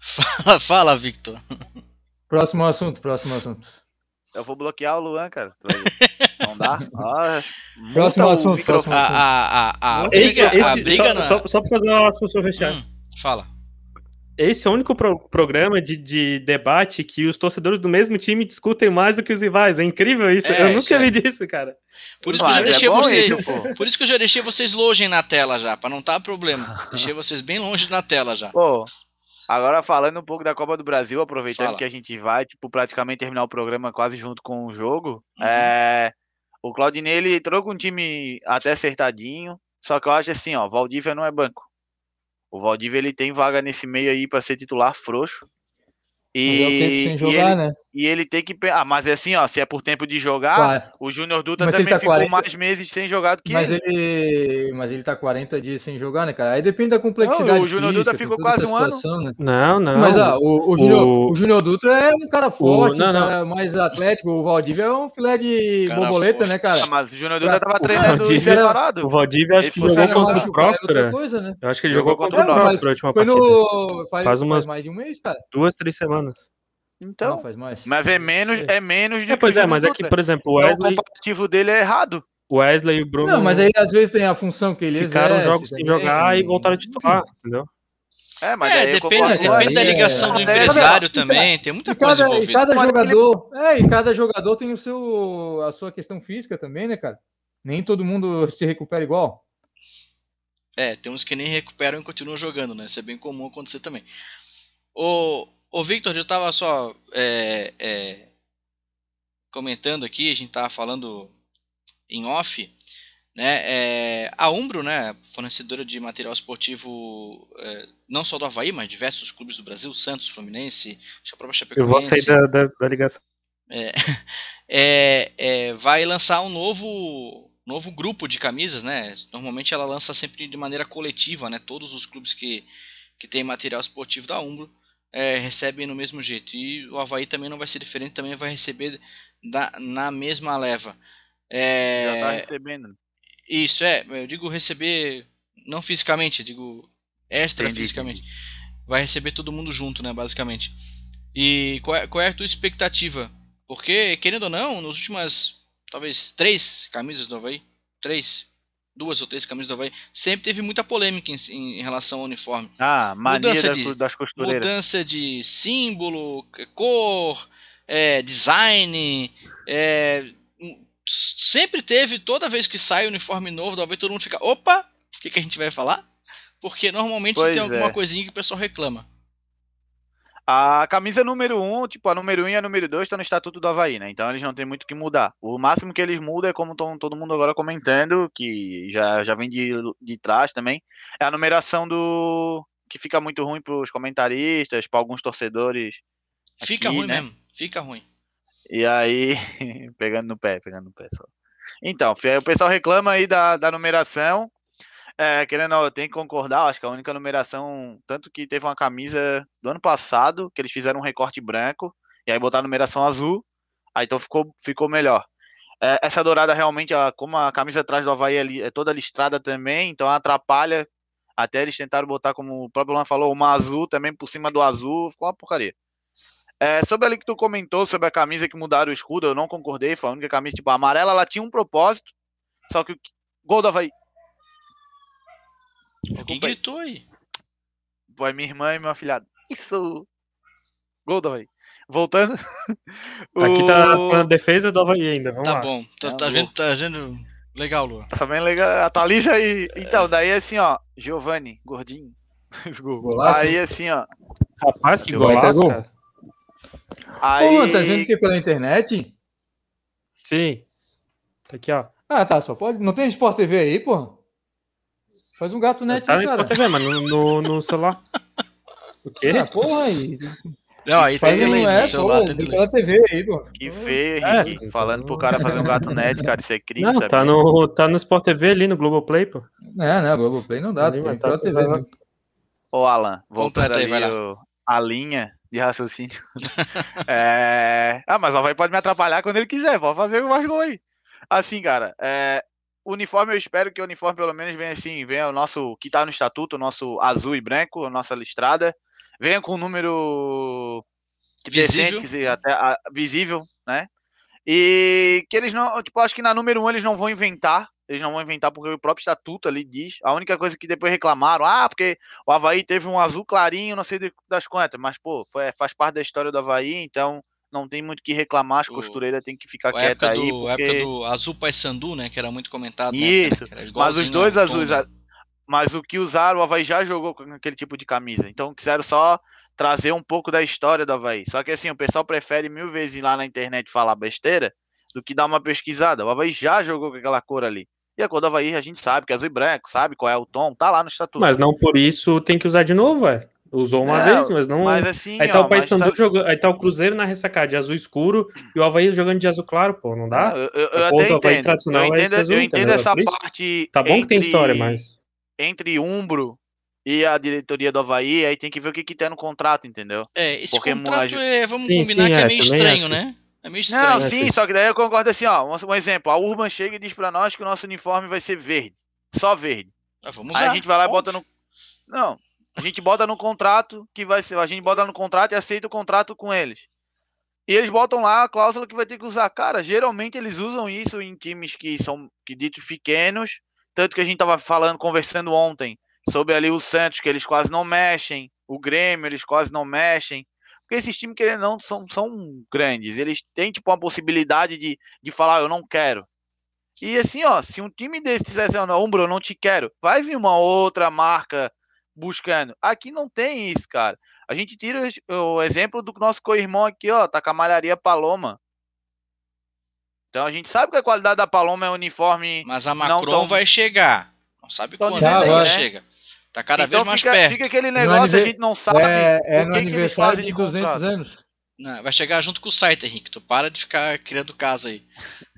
S2: Fala, fala, Victor.
S3: Próximo assunto, próximo assunto.
S1: Eu vou bloquear o Luan, cara. Não dá? Ah,
S3: Próximo assunto.
S2: A,
S3: próximo assunto.
S2: a, a, a
S4: Esse,
S2: briga, a
S4: esse,
S2: briga
S4: só,
S2: na...
S4: só, só pra fazer uma aspas pra fechar.
S2: Hum, fala.
S4: esse é o único pro programa de, de, debate que os torcedores do mesmo time discutem mais do que os rivais. É incrível isso. É, eu nunca vi disso, cara.
S2: Por isso, que eu já deixei é vocês, isso, por isso que eu já deixei vocês longe na tela já, para não dar problema. deixei vocês bem longe na tela já.
S1: Pô, agora falando um pouco da Copa do Brasil, aproveitando Fala. que a gente vai, tipo, praticamente terminar o programa quase junto com o jogo. Uhum. É, o Claudinei ele entrou com um time até acertadinho, só que eu acho assim, ó, Valdívia não é banco. O Valdívia ele tem vaga nesse meio aí para ser titular frouxo. E, mas é o tempo sem jogar, ele, né? E ele tem que. Ah, mas é assim, ó, se é por tempo de jogar, claro. o Júnior Dutra mas também tá ficou 40... mais meses sem jogar do que
S3: mas ele. ele. Mas ele tá 40 dias sem jogar, né, cara? Aí depende da complexidade. Não,
S1: o Júnior Dutra ficou quase um
S4: situação,
S1: ano.
S4: Né? Não, não.
S3: Mas ah, o, o, Júnior, o... Júnior Dutra é um cara forte, o... não, não. Cara mais atlético. O Valdívia é um filé de cara borboleta, forte. né, cara? Ah,
S1: mas o Júnior Dutra tava treinando separado.
S4: O Valdívia acho que jogou contra o Próspera. Né? Eu acho que ele jogou contra o Próspera a última partida. Faz umas mais de um mês, cara. Duas, três semanas.
S1: Então, não, faz mais. Mas é menos, é menos
S4: de é, Pois é, mas é que, por exemplo, o Wesley.
S1: o comparativo dele é errado.
S4: O Wesley e o Bruno.
S3: Não, mas aí às vezes tem a função que eles
S4: ficaram exerce, jogos sem jogar e voltaram a titular, entendeu?
S2: É, mas é, depende, depende da ligação é, do empresário também, tem muita coisa
S3: envolvida. E cada jogador, é, e cada jogador tem o seu, a sua questão física também, né, cara? Nem todo mundo se recupera igual.
S2: É, tem uns que nem recuperam e continuam jogando, né? Isso é bem comum acontecer também. O, Ô Victor, eu estava só é, é, comentando aqui, a gente estava falando em off, né? É, a Umbro, né, fornecedora de material esportivo é, não só do Havaí, mas diversos clubes do Brasil, Santos, Fluminense, a própria Chapecoense.
S4: Eu vou sair da, da, da ligação.
S2: É, é, vai lançar um novo novo grupo de camisas, né? Normalmente ela lança sempre de maneira coletiva, né? Todos os clubes que, que têm material esportivo da Umbro é, recebem no mesmo jeito. E o Havaí também não vai ser diferente, também vai receber da, na mesma leva. É,
S1: Já está recebendo.
S2: Isso, é. Eu digo receber, não fisicamente, digo extra Entendi. fisicamente. Vai receber todo mundo junto, né, basicamente. E qual é, qual é a tua expectativa? Porque, querendo ou não, nas últimas, talvez, três camisas do Havaí, três, duas ou três camisas do Havaí, sempre teve muita polêmica em, em relação ao uniforme.
S1: Ah, mania das, de, das costureiras.
S2: Mudança de símbolo, cor, é, design. É, sempre teve, toda vez que sai o uniforme novo do Havaí, todo mundo fica, opa, o que, que a gente vai falar? Porque normalmente pois tem alguma é. coisinha que o pessoal reclama.
S1: A camisa número 1, um, tipo, a número 1 um e a número 2 estão no Estatuto do Havaí, né? Então eles não tem muito o que mudar. O máximo que eles mudam é como estão todo mundo agora comentando, que já, já vem de, de trás também, é a numeração do. que fica muito ruim para os comentaristas, para alguns torcedores.
S2: Fica aqui, ruim né? mesmo, fica ruim.
S1: E aí, pegando no pé, pegando no pé só. Então, o pessoal reclama aí da, da numeração. É, querendo ou não, eu tenho que concordar, acho que a única numeração, tanto que teve uma camisa do ano passado, que eles fizeram um recorte branco, e aí botaram a numeração azul, aí então ficou, ficou melhor. É, essa dourada realmente, ela, como a camisa atrás do Havaí é, é toda listrada também, então atrapalha, até eles tentaram botar, como o próprio Luan falou, uma azul também por cima do azul, ficou uma porcaria. É, sobre ali que tu comentou sobre a camisa que mudaram o escudo, eu não concordei, foi a única camisa, tipo, amarela, ela tinha um propósito, só que o gol do Havaí,
S2: Alguém gritou aí.
S1: Foi minha irmã e meu afilhado. Isso! Gol do Havaí. Voltando.
S4: Aqui tá na defesa do Havaí ainda. Vamos
S2: tá
S4: lá.
S2: bom. Tá, tá, vendo, tá vendo legal, Lua.
S1: Tá bem legal. Atualiza aí. Então, daí assim, ó. Giovanni, gordinho.
S3: Golaço.
S1: Aí assim, ó.
S4: Rapaz, que golaço, gol. cara.
S3: Aí... Pô, tá vendo que pela internet?
S4: Sim. Tá aqui, ó.
S3: Ah, tá. Só pode. Não tem Sport TV aí, pô? Faz um gato net,
S4: tá no cara. TV, mas no, no, no celular.
S3: O quê? Ah, porra aí.
S2: Não, aí tem delay
S3: é, celular, pô, tem delay. pela TV aí, pô.
S1: Que feio, é, Henrique. É, falando pro cara fazer um gato net, cara, isso é crime,
S4: Não, tá no, tá no Sport TV ali, no Globoplay, pô.
S3: É, não, Globoplay não dá, tem pela TV. Né?
S1: Ô, Alan, voltando aí, ali o, a linha de raciocínio. é... Ah, mas o Havaí pode me atrapalhar quando ele quiser, pode fazer o mais gol aí. Assim, cara, é uniforme, eu espero que o uniforme pelo menos venha assim, venha o nosso, que tá no estatuto, o nosso azul e branco, a nossa listrada, venha com um número visível. decente, quer até a, visível, né? E que eles não, tipo, acho que na número um eles não vão inventar, eles não vão inventar porque o próprio estatuto ali diz. A única coisa que depois reclamaram, ah, porque o Havaí teve um azul clarinho, não sei das quantas, mas, pô, foi, faz parte da história do Havaí, então não tem muito que reclamar, as costureiras têm que ficar quieta aí.
S2: Do, porque... época do azul Paysandu, né, que era muito comentado.
S1: Isso, né, mas os dois azuis, mas o que usaram, o Havaí já jogou com aquele tipo de camisa, então quiseram só trazer um pouco da história do Havaí. Só que assim, o pessoal prefere mil vezes ir lá na internet falar besteira do que dar uma pesquisada. O Havaí já jogou com aquela cor ali. E a cor do Havaí a gente sabe que é azul e branco, sabe qual é o tom, tá lá no estatuto.
S4: Mas não por isso tem que usar de novo, é. Usou uma é, vez, mas não.
S1: Mas assim,
S4: aí tá ó, o Paysandu tá... jogando. Aí tá o Cruzeiro na ressacada de azul escuro e o Havaí jogando de azul claro, pô, não dá?
S1: eu, eu, eu até entendo. Tradicional eu é entendo, é azul, eu entendo essa parte.
S4: Tá bom entre, que tem história, mas.
S1: Entre Umbro e a diretoria do Havaí, aí tem que ver o que, que tem no contrato, entendeu?
S2: É, esse Porque contrato é, vamos sim, combinar sim, que é, é meio estranho, né? É meio estranho.
S1: Não, sim, só que daí eu concordo assim, ó. Um, um, exemplo, a Urban chega e diz pra nós que o nosso uniforme vai ser verde. Só verde.
S2: Ah, vamos
S1: aí a gente vai lá e bota no. Não. A gente bota no contrato que vai ser. A gente bota no contrato e aceita o contrato com eles. E eles botam lá a cláusula que vai ter que usar. Cara, geralmente eles usam isso em times que são que ditos pequenos. Tanto que a gente tava falando, conversando ontem sobre ali o Santos, que eles quase não mexem, o Grêmio, eles quase não mexem. Porque esses times, querendo não, são, são grandes. Eles têm, tipo, uma possibilidade de, de falar, eu não quero. E assim, ó, se um time desse dissesse, não, Umbro, eu não te quero, vai vir uma outra marca buscando. Aqui não tem isso, cara. A gente tira o exemplo do nosso co-irmão aqui, ó, tá com a malharia Paloma. Então a gente sabe que a qualidade da Paloma é uniforme.
S2: Mas a Macron tão... vai chegar. Não sabe quando ela chega. Tá cada então vez mais
S1: fica,
S2: perto.
S1: Fica aquele negócio, a gente não sabe.
S3: É, é no aniversário de 200 contrato. anos.
S2: Não, vai chegar junto com o site, Henrique. Tu para de ficar criando caso aí.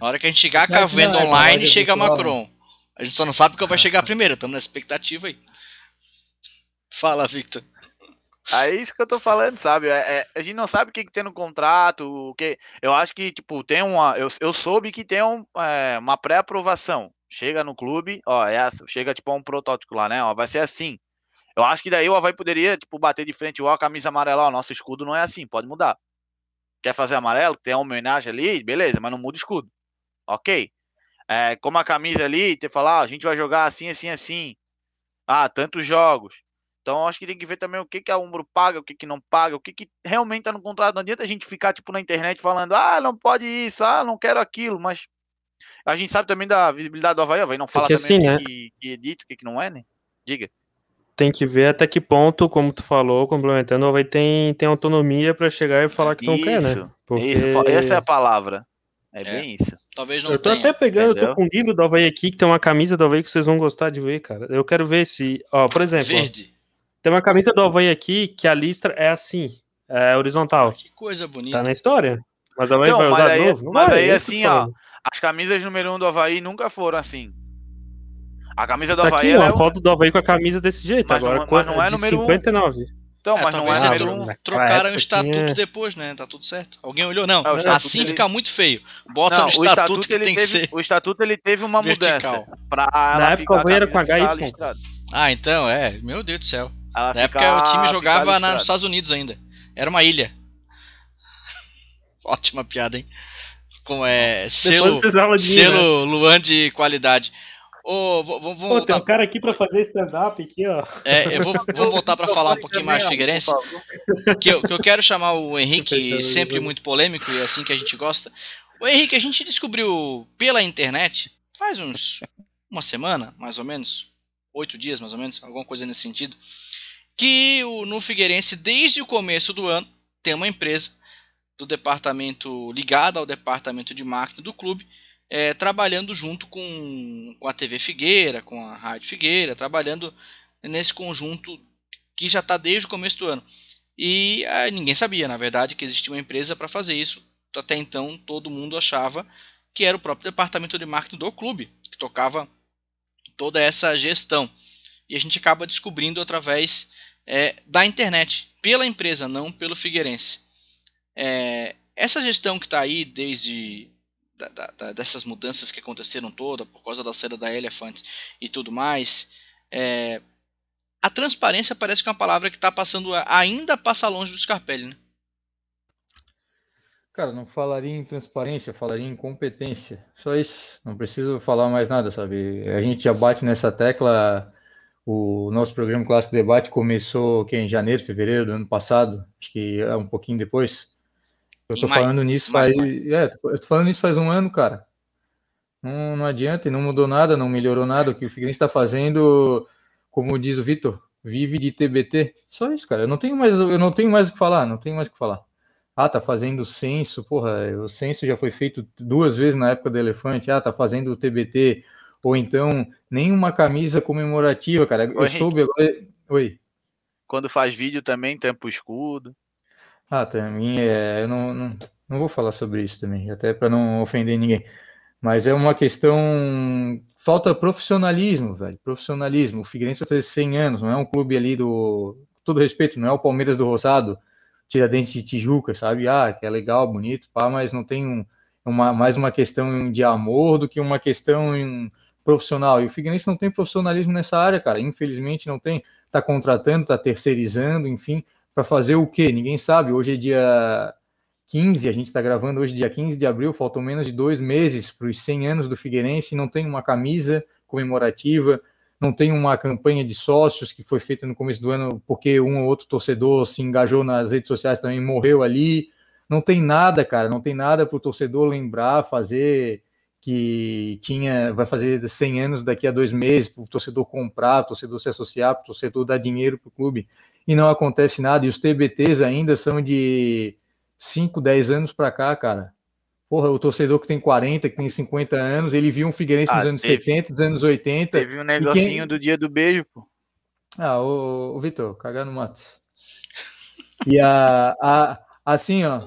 S2: Na hora que a gente chegar com a venda é online, chega a Macron. A gente só não sabe qual vai chegar primeiro. Estamos na expectativa aí. Fala, Victor.
S1: É isso que eu tô falando, sabe? É, é, a gente não sabe o que, que, tem no contrato. O que, eu acho que, tipo, tem uma. Eu, eu soube que tem um, é, uma pré-aprovação. Chega no clube, ó, é essa, chega tipo um protótipo lá, né? Ó, vai ser assim. Eu acho que daí o Havaí poderia, tipo, bater de frente, ó, a camisa amarela, ó, nosso escudo não é assim, pode mudar. Quer fazer amarelo, tem uma homenagem ali, beleza, mas não muda o escudo. Ok. É, como a camisa ali, ter falar, ah, a gente vai jogar assim, assim, assim. Ah, tantos jogos. Então acho que tem que ver também o que, que a Umbro paga, o que, que não paga, o que, que realmente tá no contrato. Não adianta a gente ficar, tipo, na internet falando, ah, não pode isso, ah, não quero aquilo, mas a gente sabe também da visibilidade do Havaí, Havaí não fala
S4: Porque também
S1: assim, que, né? que é dito, o que, que não é, né? Diga.
S4: Tem que ver até que ponto, como tu falou, complementando, o Havaí tem, tem autonomia para chegar e falar que não quer, né?
S1: Porque... Isso, essa é a palavra. É, é, bem isso.
S2: Talvez não
S4: Eu tô
S2: tenha,
S4: até pegando, entendeu? eu tô com um livro do Havaí aqui, que tem uma camisa do Havaí que vocês vão gostar de ver, cara. Eu quero ver se, ó, por exemplo,
S2: Verde.
S4: Tem uma camisa do Havaí aqui que a listra é assim, é horizontal.
S2: Que coisa bonita.
S4: Tá na história. Mas a Havaí então, vai usar
S1: aí,
S4: de novo? Não
S1: mas
S4: vai,
S1: aí, é assim, ó, as camisas número 1 um do Havaí nunca foram assim. A camisa do
S4: tá
S1: Havaí.
S4: Aqui, uma
S1: é
S4: foto do Havaí com a camisa desse jeito.
S1: Mas
S4: agora
S1: não, mas não é número
S4: 59. Um.
S1: Então, é, mas não é número 1. Um.
S2: Trocaram o estatuto tinha... depois, né? Tá tudo certo. Alguém olhou? Não, é, assim ele... fica muito feio. Bota não, no estatuto, estatuto que tem
S1: teve,
S2: que ser.
S1: O estatuto ele teve uma
S2: vertical.
S1: mudança. Pra
S4: Na época o Havaí era com HY.
S2: Ah, então, é. Meu Deus do céu. Ela Na época o time jogava nos Estados Unidos ainda. Era uma ilha. Ótima piada, hein? como é selo, selo né? Luan de qualidade. Oh, vamos
S3: Pô, tem um cara aqui para fazer stand-up aqui, ó.
S2: É, eu vou, vou voltar para falar um pouquinho mais de Figueirense. Que eu, que eu quero chamar o Henrique, sempre muito polêmico e é assim que a gente gosta. O Henrique, a gente descobriu pela internet, faz uns uma semana, mais ou menos, oito dias, mais ou menos, alguma coisa nesse sentido, que o, no Figueirense, desde o começo do ano, tem uma empresa do departamento ligado ao departamento de marketing do clube, é, trabalhando junto com, com a TV Figueira, com a Rádio Figueira, trabalhando nesse conjunto que já está desde o começo do ano. E ah, ninguém sabia, na verdade, que existia uma empresa para fazer isso. Até então, todo mundo achava que era o próprio departamento de marketing do clube que tocava toda essa gestão. E a gente acaba descobrindo através é, da internet, pela empresa, não pelo Figueirense. É, essa gestão que está aí desde da, da, dessas mudanças que aconteceram toda por causa da saída da Elephant e tudo mais, é, a transparência parece que é uma palavra que está passando ainda passa longe do Scarpelli, né?
S3: Cara, não falaria em transparência, falaria em competência. Só isso. Não preciso falar mais nada, sabe? A gente já bate nessa tecla. O nosso programa Clássico Debate começou que em janeiro, fevereiro do ano passado, acho que é um pouquinho depois. Eu tô falando nisso faz, é, eu tô falando nisso faz um ano, cara. Não, não adianta, e não mudou nada, não melhorou nada. O que o Figueirense está fazendo, como diz o Vitor, vive de TBT. Só isso, cara. Eu não tenho mais, eu não tenho mais o que falar, não tenho mais o que falar. Ah, tá fazendo censo, porra, o censo já foi feito duas vezes na época do elefante. Ah, tá fazendo o TBT, ou então nenhuma camisa comemorativa, cara. Eu Oi, soube agora. Oi.
S1: Quando faz vídeo também, tampa o escudo.
S3: Ah, também é. Eu não, não, não vou falar sobre isso também, até para não ofender ninguém. Mas é uma questão. Falta profissionalismo, velho. Profissionalismo. O Figueirense vai fazer 100 anos, não é um clube ali do. Todo respeito, não é o Palmeiras do Rosado Tiradentes de Tijuca, sabe? Ah, que é legal, bonito, pá, mas não tem um, uma, mais uma questão de amor do que uma questão em, profissional. E o Figueirense não tem profissionalismo nessa área, cara. Infelizmente não tem. Tá contratando, tá terceirizando, enfim, para fazer o quê? Ninguém sabe. Hoje é dia 15, a gente está gravando hoje, dia 15 de abril, faltam menos de dois meses para os 100 anos do Figueirense, não tem uma camisa comemorativa, não tem uma campanha de sócios que foi feita no começo do ano porque um ou outro torcedor se engajou nas redes sociais também morreu ali. Não tem nada, cara, não tem nada para o torcedor lembrar, fazer que tinha, vai fazer 100 anos daqui a dois meses, para o torcedor comprar, o torcedor se associar, para o torcedor dar dinheiro para o clube, e não acontece nada. E os TBTs ainda são de 5, 10 anos para cá, cara. Porra, o torcedor que tem 40, que tem 50 anos, ele viu um Figueirense ah, nos anos teve, 70, nos anos 80.
S1: Teve um negocinho quem... do dia do beijo, pô.
S3: Ah, o, o Vitor, cagar no Matos. E a, a, assim, ó,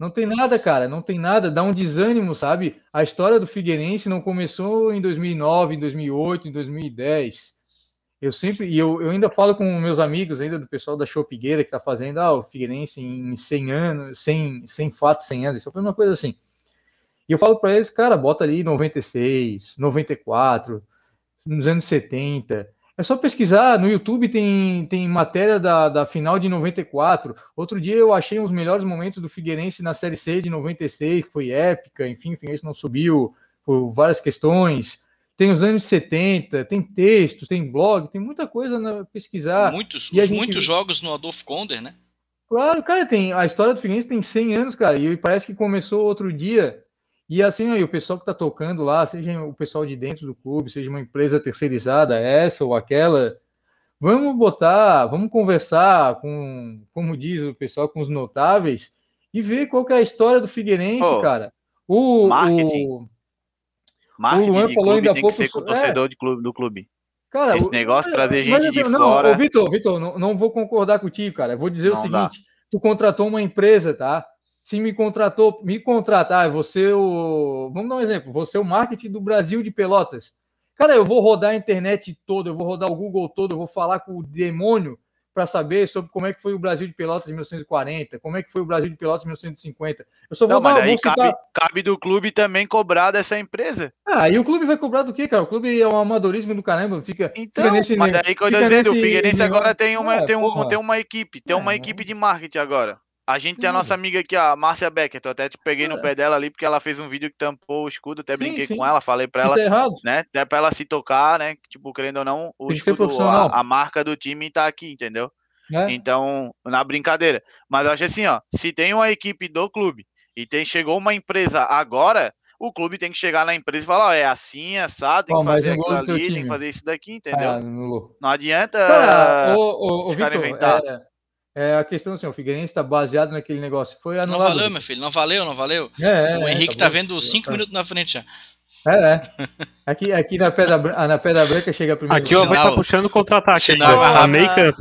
S3: não tem nada, cara, não tem nada, dá um desânimo, sabe? A história do Figueirense não começou em 2009, em 2008, em 2010. Eu sempre, e eu, eu ainda falo com meus amigos, ainda do pessoal da Chopigueira, que tá fazendo, ah, o Figueirense em 100 anos, 100, 100 fatos, 100 anos, isso é uma coisa assim. E eu falo para eles, cara, bota ali 96, 94, nos anos 70. É só pesquisar, no YouTube tem, tem matéria da, da final de 94. Outro dia eu achei os melhores momentos do Figueirense na Série C de 96, que foi épica, enfim, o Figueirense não subiu por várias questões. Tem os anos 70, tem textos, tem blog, tem muita coisa na pesquisar.
S2: Muitos, gente... muitos jogos no Adolfo Konder, né?
S3: Claro, cara, tem a história do Figueirense tem 100 anos, cara, e parece que começou outro dia e assim, aí, o pessoal que está tocando lá, seja o pessoal de dentro do clube, seja uma empresa terceirizada, essa ou aquela, vamos botar, vamos conversar com, como diz o pessoal, com os notáveis e ver qual que é a história do Figueirense, oh, cara. O,
S1: marketing. O, marketing o Luan falou ainda há pouco. Ser com o torcedor é, de clube, do clube. Cara, Esse negócio, trazer gente assim, de
S3: não,
S1: fora.
S3: Vitor, Vitor, não, não vou concordar contigo, cara. vou dizer não o seguinte: dá. tu contratou uma empresa, tá? Se me contratou, me contratar, você o. Vamos dar um exemplo, você o marketing do Brasil de Pelotas. Cara, eu vou rodar a internet toda, eu vou rodar o Google todo, eu vou falar com o demônio para saber sobre como é que foi o Brasil de Pelotas em 1940, como é que foi o Brasil de Pelotas em 1950. Eu só vou
S1: Não, dar, mas aí citar... cabe, cabe, do clube também cobrar dessa empresa.
S3: Ah, e o clube vai cobrar do quê, cara? O clube é um amadorismo do caramba, fica,
S1: então, fica nesse Mas aí que eu tô dizendo, o Figueirense agora tem uma, é, tem, um, tem uma equipe, tem é, uma equipe de marketing agora. A gente tem a nossa amiga aqui, a Márcia Becker. Eu até te peguei no é. pé dela ali, porque ela fez um vídeo que tampou o escudo. Até brinquei sim, sim. com ela, falei pra ela, tá né? Até pra ela se tocar, né? Tipo, querendo ou não, o escudo, a, a, marca do time tá aqui, entendeu? É. Então, na brincadeira. Mas eu acho assim, ó. Se tem uma equipe do clube e tem, chegou uma empresa agora, o clube tem que chegar na empresa e falar, ó, é assim, é assado, tem que fazer aquilo ali, tem que fazer isso daqui, entendeu? Ah, não adianta.
S3: Cara, ô, ô Vitor, é, é a questão assim, o Figueirense está baseado naquele negócio. Foi anulado.
S2: Não valeu, meu filho, não valeu, não valeu. É, é, o Henrique tá vendo cinco minutos na frente já.
S3: É, é. Aqui, aqui na, Pedra, na Pedra Branca chega primeiro.
S4: Aqui o vai tá puxando o contra-ataque. Sinal
S2: é make-up,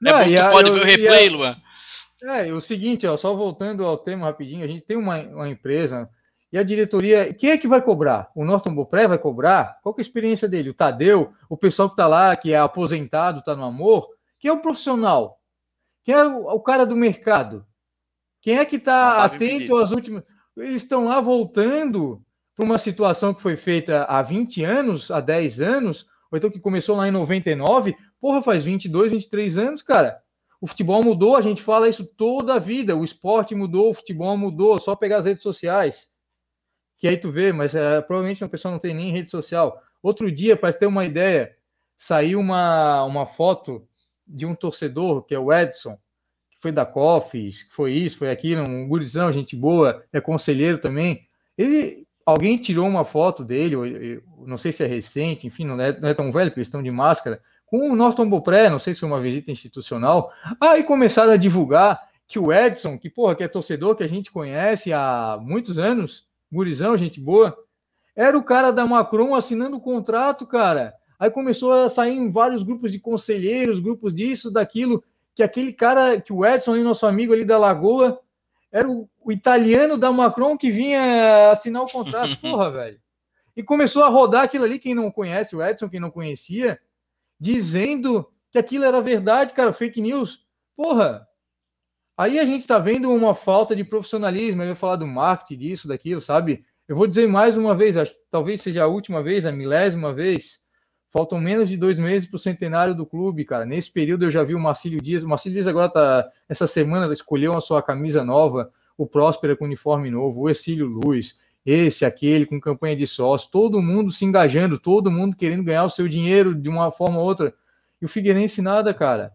S2: Não, é bom pode eu, ver o replay, a, Luan.
S3: É, o seguinte, ó, só voltando ao tema rapidinho, a gente tem uma, uma empresa e a diretoria, quem é que vai cobrar? O Norton Bopré vai cobrar? Qual que é a experiência dele? O Tadeu, o pessoal que tá lá, que é aposentado, tá no amor, que é o profissional. Quem é o, cara do mercado? Quem é que está atento às últimas. Eles estão lá voltando para uma situação que foi feita há 20 anos, há 10 anos, ou então que começou lá em 99. Porra, faz 22, 23 anos, cara. O futebol mudou, a gente fala isso toda a vida. O esporte mudou, o futebol mudou, só pegar as redes sociais. Que aí tu vê, mas é, provavelmente a pessoa não tem nem rede social. Outro dia, para ter uma ideia, saiu uma, uma foto de um torcedor, que é o Edson, que foi da Cofis, que foi isso, foi aquilo, um gurizão, gente boa, é conselheiro também. Ele, alguém tirou uma foto dele, não sei se é recente, enfim, não é, não é tão velho, porque eles estão de máscara, com o Norton Bopré, não sei se foi uma visita institucional. Aí começaram a divulgar que o Edson, que porra, que é torcedor, que a gente conhece há muitos anos, gurizão, gente boa, era o cara da Macron assinando o contrato, cara. Aí começou a sair em vários grupos de conselheiros, grupos disso, daquilo, que aquele cara, que o Edson, nosso amigo ali da Lagoa, era o, o italiano da Macron que vinha assinar o contrato. Porra, velho. E começou a rodar aquilo ali, quem não conhece o Edson, quem não conhecia, dizendo que aquilo era verdade, cara, fake news. Porra. Aí a gente está vendo uma falta de profissionalismo. Eu ia falar do marketing, disso, daquilo, sabe? Eu vou dizer mais uma vez, acho talvez seja a última vez, a milésima vez. Faltam menos de dois meses para o centenário do clube, cara. Nesse período eu já vi o Marcílio Dias. O Marcílio Dias agora tá. Essa semana escolheu a sua camisa nova, o Próspera com uniforme novo, o Exílio Luz, esse, aquele, com campanha de sócio, todo mundo se engajando, todo mundo querendo ganhar o seu dinheiro de uma forma ou outra. E o Figueirense nada, cara.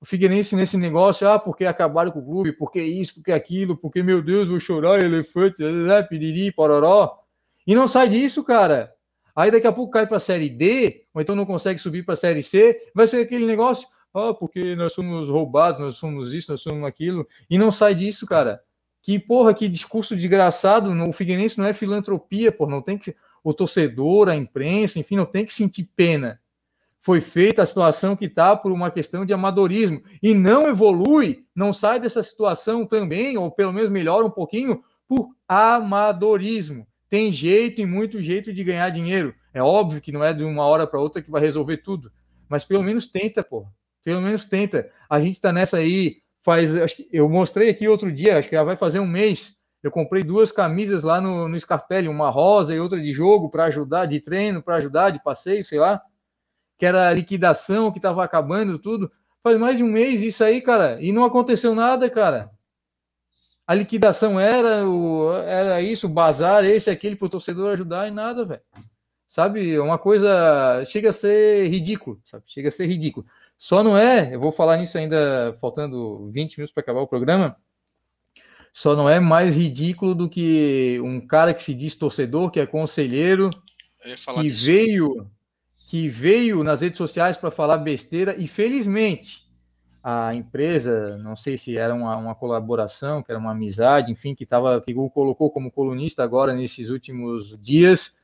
S3: O Figueirense nesse negócio, ah, porque acabaram com o clube, porque isso, porque aquilo, porque, meu Deus, vou chorar, elefante, piriri, pororó. E não sai disso, cara. Aí daqui a pouco cai para a Série D, ou então não consegue subir para a Série C, vai ser aquele negócio, ah, porque nós somos roubados, nós somos isso, nós somos aquilo, e não sai disso, cara. Que porra, que discurso desgraçado. O Figueirense não é filantropia, pô, não tem que. O torcedor, a imprensa, enfim, não tem que sentir pena. Foi feita a situação que está por uma questão de amadorismo. E não evolui, não sai dessa situação também, ou pelo menos melhora um pouquinho, por amadorismo. Tem jeito e muito jeito de ganhar dinheiro. É óbvio que não é de uma hora para outra que vai resolver tudo. Mas pelo menos tenta, pô. Pelo menos tenta. A gente está nessa aí faz. Eu mostrei aqui outro dia, acho que já vai fazer um mês. Eu comprei duas camisas lá no, no Scarpelli, uma rosa e outra de jogo para ajudar, de treino, para ajudar, de passeio, sei lá. Que era liquidação, que estava acabando tudo. Faz mais de um mês isso aí, cara. E não aconteceu nada, cara. A liquidação era, o, era isso, o bazar, esse, aquele, para o torcedor ajudar e nada, velho. Sabe? Uma coisa. Chega a ser ridículo, sabe? Chega a ser ridículo. Só não é, eu vou falar nisso ainda faltando 20 minutos para acabar o programa. Só não é mais ridículo do que um cara que se diz torcedor, que é conselheiro, que disso. veio que veio nas redes sociais para falar besteira e felizmente a empresa, não sei se era uma, uma colaboração, que era uma amizade, enfim, que tava que o colocou como colunista agora nesses últimos dias,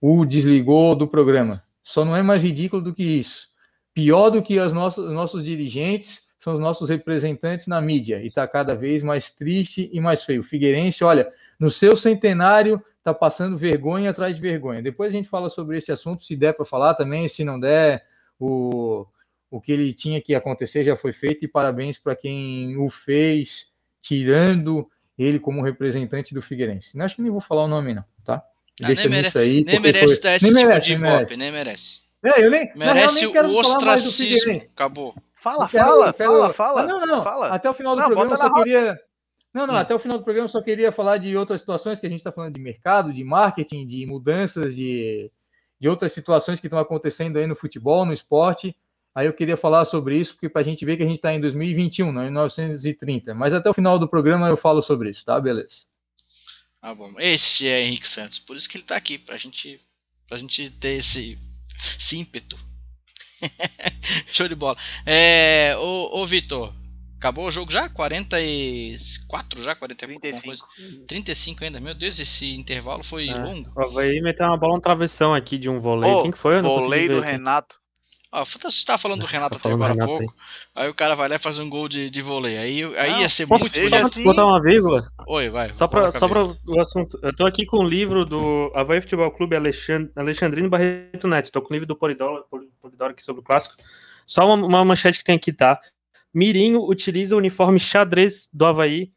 S3: o desligou do programa. Só não é mais ridículo do que isso. Pior do que os nossos, nossos dirigentes são os nossos representantes na mídia e está cada vez mais triste e mais feio. Figueirense, olha, no seu centenário está passando vergonha atrás de vergonha. Depois a gente fala sobre esse assunto, se der para falar também, se não der, o, o que ele tinha que acontecer já foi feito e parabéns para quem o fez, tirando ele como representante do Figueirense. Não acho que nem vou falar o nome não, tá?
S2: Ah, Deixa nem nisso aí. Nem merece foi... dar esse nem tipo merece, de ibope, nem merece.
S3: É, eu nem,
S2: Merece real, nem o ostracismo. Acabou.
S1: Fala, quero, fala, quero... fala, fala.
S3: não, não,
S1: fala.
S3: Até o final do não, programa eu só queria. Não, não, hum. até o final do programa eu só queria falar de outras situações que a gente está falando de mercado, de marketing, de mudanças, de, de outras situações que estão acontecendo aí no futebol, no esporte. Aí eu queria falar sobre isso, porque para a gente ver que a gente está em 2021, não em 1930. Mas até o final do programa eu falo sobre isso, tá? Beleza.
S2: Ah, bom. Esse é Henrique Santos, por isso que ele está aqui, para gente, a gente ter esse esse ímpeto. Show de bola. É, ô, ô Vitor, acabou o jogo já? 44 já? 40, 35. 35 ainda. Meu Deus, esse intervalo foi é. longo.
S4: Vai meter uma bola no travessão aqui de um voleio.
S1: Oh,
S4: Quem que foi?
S1: Voleio do Renato.
S2: Ah, você estava falando do Renato até agora há pouco. Aí. aí. o cara vai lá e faz um gol de, de vôlei. Aí, aí não, ia ser
S4: posso,
S2: muito.
S4: Só antes de botar uma vírgula?
S2: Oi, vai.
S4: Só para só pra o assunto. Eu tô aqui com o livro do Havaí Futebol Clube Alexandre, Alexandrino Barreto Neto. Tô com o livro do Polidoro, Polidoro aqui sobre o clássico. Só uma, uma, manchete que tem aqui, tá? Mirinho utiliza o uniforme xadrez do Havaí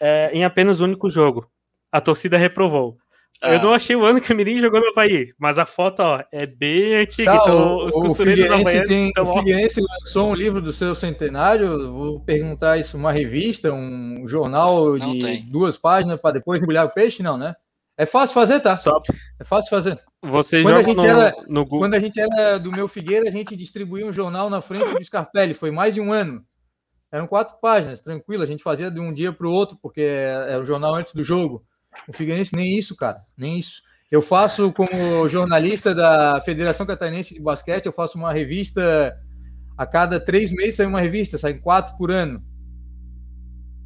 S4: é, em apenas um único jogo. A torcida reprovou. Ah. Eu não achei o ano que o Mirim jogou no Havaí, mas a foto ó, é bem antiga. Tá, então,
S3: o, os costureiros o tem, estão, O Figueirense lançou um livro do seu centenário. Vou perguntar isso: uma revista, um jornal não de tem. duas páginas para depois embrulhar o peixe? Não, né? É fácil fazer, tá? Só... É fácil fazer.
S4: Você quando a gente no,
S3: era,
S4: no
S3: Quando a gente era do meu Figueira, a gente distribuía um jornal na frente do Scarpelli. Foi mais de um ano. Eram quatro páginas, tranquilo. A gente fazia de um dia para o outro, porque era o jornal antes do jogo. O Figueirense nem isso, cara, nem isso. Eu faço como jornalista da Federação Catarinense de Basquete, eu faço uma revista a cada três meses sai uma revista, saem quatro por ano.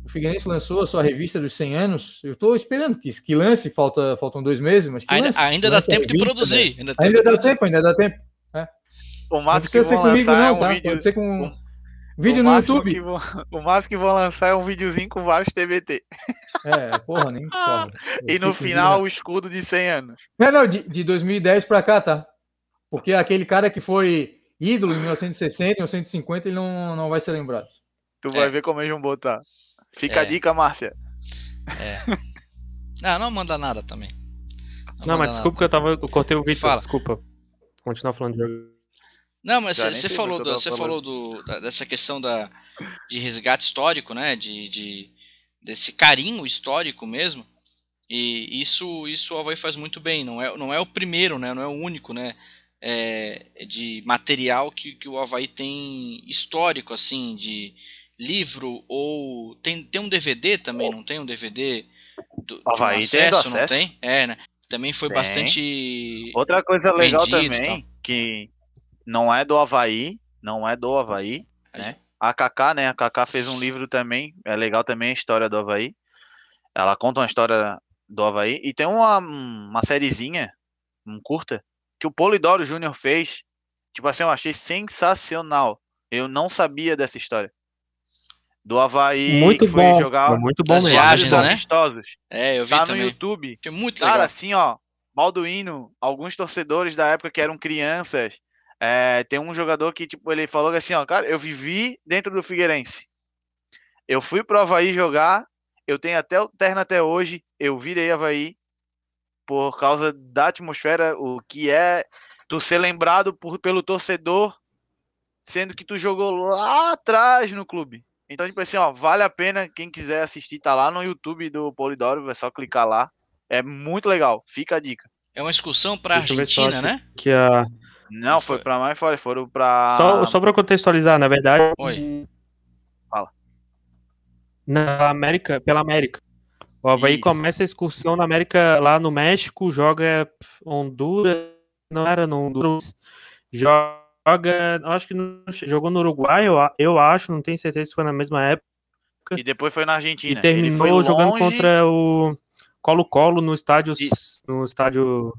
S3: O Figueirense lançou a sua revista dos 100 anos. Eu estou esperando que, que lance, falta, faltam dois meses, mas
S2: ainda,
S3: lance,
S2: ainda
S3: dá
S2: tempo de produzir.
S3: Ainda, ainda dá tempo, ainda dá tempo. É.
S1: O máximo não precisa ser comigo, não, é um tá? Vídeo...
S3: Pode ser com. Vídeo no YouTube.
S1: Vou, o máximo que vão lançar é um videozinho com vários TBT.
S3: É, porra, nem fala.
S1: e no final o escudo de 100 anos.
S3: Não, não, de, de 2010 pra cá, tá? Porque aquele cara que foi ídolo em 1960, 1950, ele não, não vai ser lembrado.
S1: Tu é. vai ver como eles vão botar. Fica é. a dica, Márcia.
S2: É. Não, não manda nada também.
S4: Não, não mas desculpa que eu tava. Eu cortei o vídeo. Desculpa. Continuar falando de jogo.
S2: Não, mas você falou, do, você falou do, da, dessa questão da, de resgate histórico, né? De, de, desse carinho histórico mesmo. E isso, isso o Havaí faz muito bem. Não é, não é o primeiro, né? Não é o único, né? É, de material que, que o Havaí tem histórico, assim, de livro ou tem, tem um DVD também, não tem um DVD
S1: do, Havaí um acesso, tem do acesso? não tem?
S2: É, né? Também foi tem. bastante
S1: Outra coisa legal também que não é do Havaí, não é do Havaí, né? A Kaká, né? A Kaká fez um livro também, é legal também a história do Havaí. Ela conta uma história do Havaí. E tem uma, uma sériezinha, um curta, que o Polidoro Júnior fez. Tipo assim, eu achei sensacional. Eu não sabia dessa história. Do Havaí,
S4: muito
S1: que
S4: bom.
S1: jogar
S4: muito bom mesmo.
S2: Viagens, né?
S1: amistosos.
S2: É, eu vi
S1: tá
S2: também.
S1: no YouTube.
S2: Foi muito legal.
S1: Cara, assim, ó, Balduino, alguns torcedores da época que eram crianças, é, tem um jogador que, tipo, ele falou assim, ó, cara, eu vivi dentro do Figueirense. Eu fui pro Havaí jogar, eu tenho até o terno até hoje, eu virei Havaí por causa da atmosfera, o que é tu ser lembrado por, pelo torcedor, sendo que tu jogou lá atrás no clube. Então, tipo assim, ó, vale a pena, quem quiser assistir, tá lá no YouTube do Polidoro, é só clicar lá. É muito legal, fica a dica.
S2: É uma excursão pra Argentina, né?
S4: Que a...
S1: Não, foi para mais fora, foram para.
S4: Só, só para contextualizar, na verdade.
S2: Oi.
S1: Fala.
S4: Na América, pela América. O Havaí Isso. começa a excursão na América, lá no México, joga Honduras. Não era no Honduras. Joga. Acho que jogou no Uruguai, eu, eu acho, não tenho certeza se foi na mesma época.
S1: E depois foi na Argentina.
S4: E terminou jogando contra o Colo-Colo no estádio. No estádio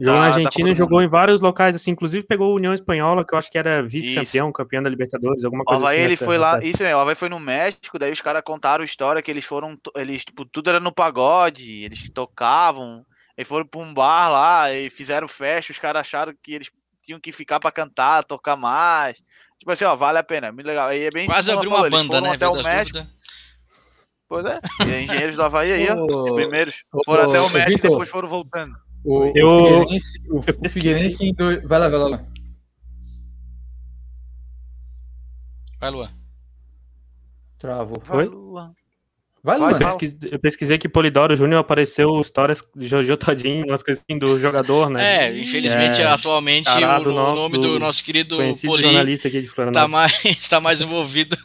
S4: Jogou na Argentina e jogou em vários locais, assim, inclusive pegou a União Espanhola, que eu acho que era vice-campeão, campeão da Libertadores, alguma coisa
S1: o Havaí,
S4: assim.
S1: ele foi lá, isso mesmo, o Havaí foi no México, daí os caras contaram a história que eles foram, eles, tipo, tudo era no pagode, eles tocavam, eles foram pra um bar lá e fizeram festa, os caras acharam que eles tinham que ficar para cantar, tocar mais. Tipo assim, ó, vale a pena, muito legal. Aí é bem
S2: Quase abriu uma banda, né?
S1: Até o México. Pois é, e engenheiros do Havaí aí, ó, primeiros. Foram até o México e depois foram voltando.
S3: O, eu, o Figueirense, o, o Figueirense em dois... Vai lá, vai lá.
S2: Vai, Luan.
S3: Travou.
S4: Foi? Luan. Vai, Luan. Eu pesquisei, eu pesquisei que Polidoro Júnior apareceu histórias de Jojo Todinho, umas coisas assim do jogador, né?
S2: É, infelizmente, é, atualmente, o, o nome do nosso querido
S4: Poli jornalista aqui de
S2: tá mais, tá mais envolvido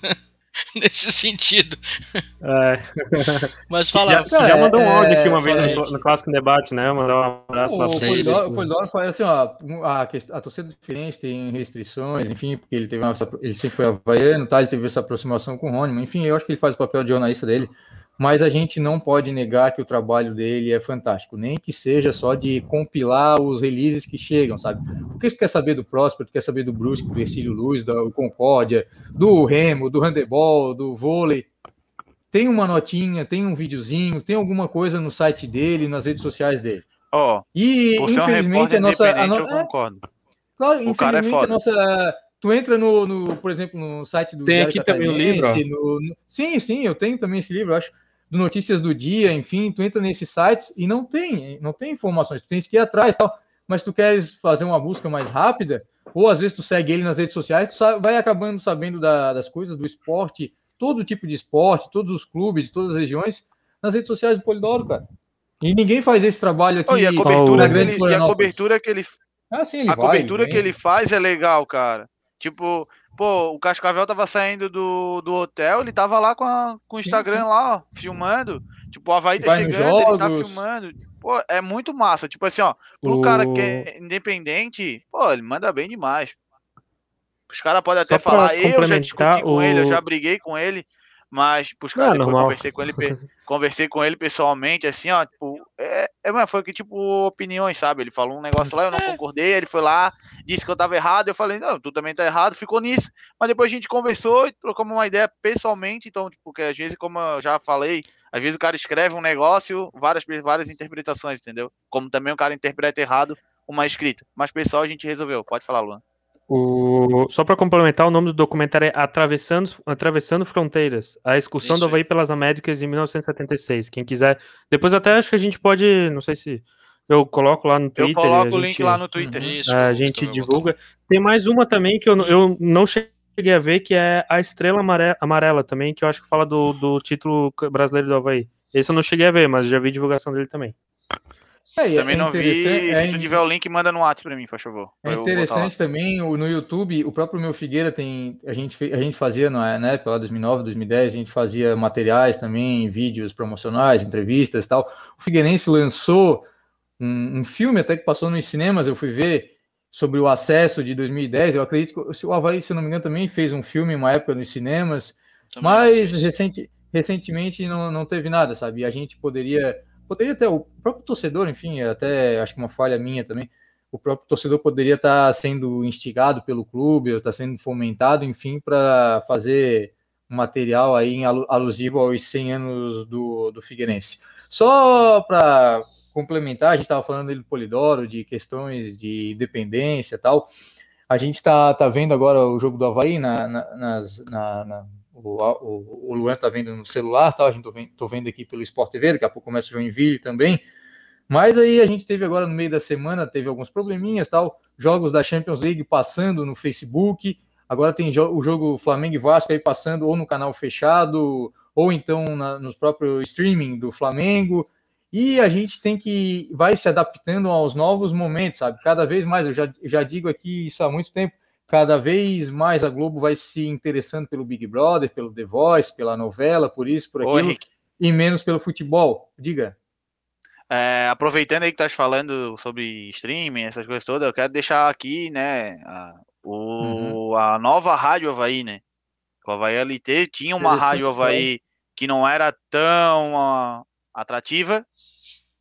S2: nesse sentido. É. Mas fala.
S4: Já, já mandou um áudio aqui uma vez no, no, Clássico Debate, né? Mandar um abraço lá
S3: pra vocês. O Polidoro foi assim, ó, a, a torcida do Fluminense tem restrições, enfim, porque ele teve uma, ele sempre foi havaiano, tá? Ele teve essa aproximação com o Rony, enfim, eu acho que ele faz o papel de jornalista dele mas a gente não pode negar que o trabalho dele é fantástico, nem que seja só de compilar os releases que chegam, sabe? Porque você quer saber do Próspero, quer saber do Brusque, do Ercílio Luz, do Concórdia, do Remo, do handebol, do vôlei. Tem uma notinha, tem um videozinho, tem alguma coisa no site dele, nas redes sociais dele.
S1: Ó, oh,
S3: e infelizmente um a nossa. A no...
S1: Eu concordo. É,
S3: claro, o infelizmente é a nossa Tu entra no, no, por exemplo, no site do
S4: Tem aqui também o livro.
S3: No, no, sim, sim, eu tenho também esse livro, acho. Do Notícias do Dia, enfim, tu entra nesses sites e não tem, não tem informações, tu tens que ir atrás tal. Mas tu queres fazer uma busca mais rápida, ou às vezes tu segue ele nas redes sociais, tu vai acabando sabendo da, das coisas, do esporte, todo tipo de esporte, todos os clubes, todas as regiões, nas redes sociais do Polidoro, cara. E ninguém faz esse trabalho aqui. Oh,
S1: e a cobertura, que ele, e a cobertura que ele,
S3: ah, sim,
S1: a vai, cobertura que ele faz é legal, cara. Tipo, pô, o Cascavel tava saindo do, do hotel, ele tava lá com, a, com o Instagram sim. lá, ó, filmando. Tipo, o Havaí tá chegando, ele tá filmando. Pô, é muito massa. Tipo assim, ó, pro o... cara que é independente, pô, ele manda bem demais. Os caras podem até falar, eu já discuti com ele, eu já briguei com ele, mas pros caras depois conversei com ele, conversei com ele pessoalmente, assim, ó, tipo, é, é, foi que tipo opiniões, sabe? Ele falou um negócio lá, eu não é. concordei, ele foi lá, disse que eu tava errado, eu falei, não, tu também tá errado, ficou nisso. Mas depois a gente conversou e trocamos uma ideia pessoalmente, então, tipo, porque às vezes, como eu já falei, às vezes o cara escreve um negócio, várias, várias interpretações, entendeu? Como também o cara interpreta errado uma escrita. Mas pessoal, a gente resolveu. Pode falar, Luan.
S4: O... Só para complementar, o nome do documentário é Atravessando, Atravessando Fronteiras, a excursão do Havaí aí. pelas Américas em 1976. Quem quiser. Depois até acho que a gente pode, não sei se eu coloco lá no Twitter. Eu
S1: coloco
S4: o
S1: gente, link lá no Twitter.
S4: Uhum, Isso, a gente divulga. Tem mais uma também que eu, eu não cheguei a ver, que é a Estrela Amarela também, que eu acho que fala do, do título brasileiro do Havaí. Esse eu não cheguei a ver, mas já vi divulgação dele também.
S1: É, também é não vi. É, se tu tiver o link, manda no WhatsApp para mim, por favor.
S3: É interessante também, no YouTube, o próprio meu Figueira tem. A gente, a gente fazia na né, pela 2009, 2010, a gente fazia materiais também, vídeos promocionais, entrevistas e tal. O Figueirense lançou um, um, filme até que passou nos cinemas, eu fui ver, sobre o acesso de 2010. Eu acredito que o Havaí, se não me engano, também fez um filme uma época nos cinemas, também mas recente, recentemente não, não teve nada, sabe? A gente poderia poderia ter o próprio torcedor, enfim, até acho que uma falha minha também, o próprio torcedor poderia estar sendo instigado pelo clube, ou estar sendo fomentado, enfim, para fazer um material aí alusivo aos 100 anos do, do Figueirense. Só para complementar, a gente estava falando do Polidoro, de questões de independência e tal. A gente está tá vendo agora o jogo do Havaí na, na, nas, na, na o, o, o Luan está vendo no celular, tá? a gente estou vendo aqui pelo Sport TV, daqui a pouco começa o Joinville também. Mas aí a gente teve agora no meio da semana, teve alguns probleminhas, tal, jogos da Champions League passando no Facebook, agora tem o jogo Flamengo e Vasco aí passando ou no canal fechado, ou então na, nos próprios streaming do Flamengo, e a gente tem que vai se adaptando aos novos momentos, sabe? Cada vez mais, eu já, já digo aqui isso há muito tempo, cada vez mais a Globo vai se interessando pelo Big Brother, pelo The Voice, pela novela, por isso, por aquilo, Oi, e menos pelo futebol. Diga.
S1: É, aproveitando aí que estás falando sobre streaming, essas coisas todas, eu quero deixar aqui, né, a, o, uhum. a nova Rádio Havaí, né? O Havaí LT tinha uma Rádio Havaí que não era tão uh, atrativa,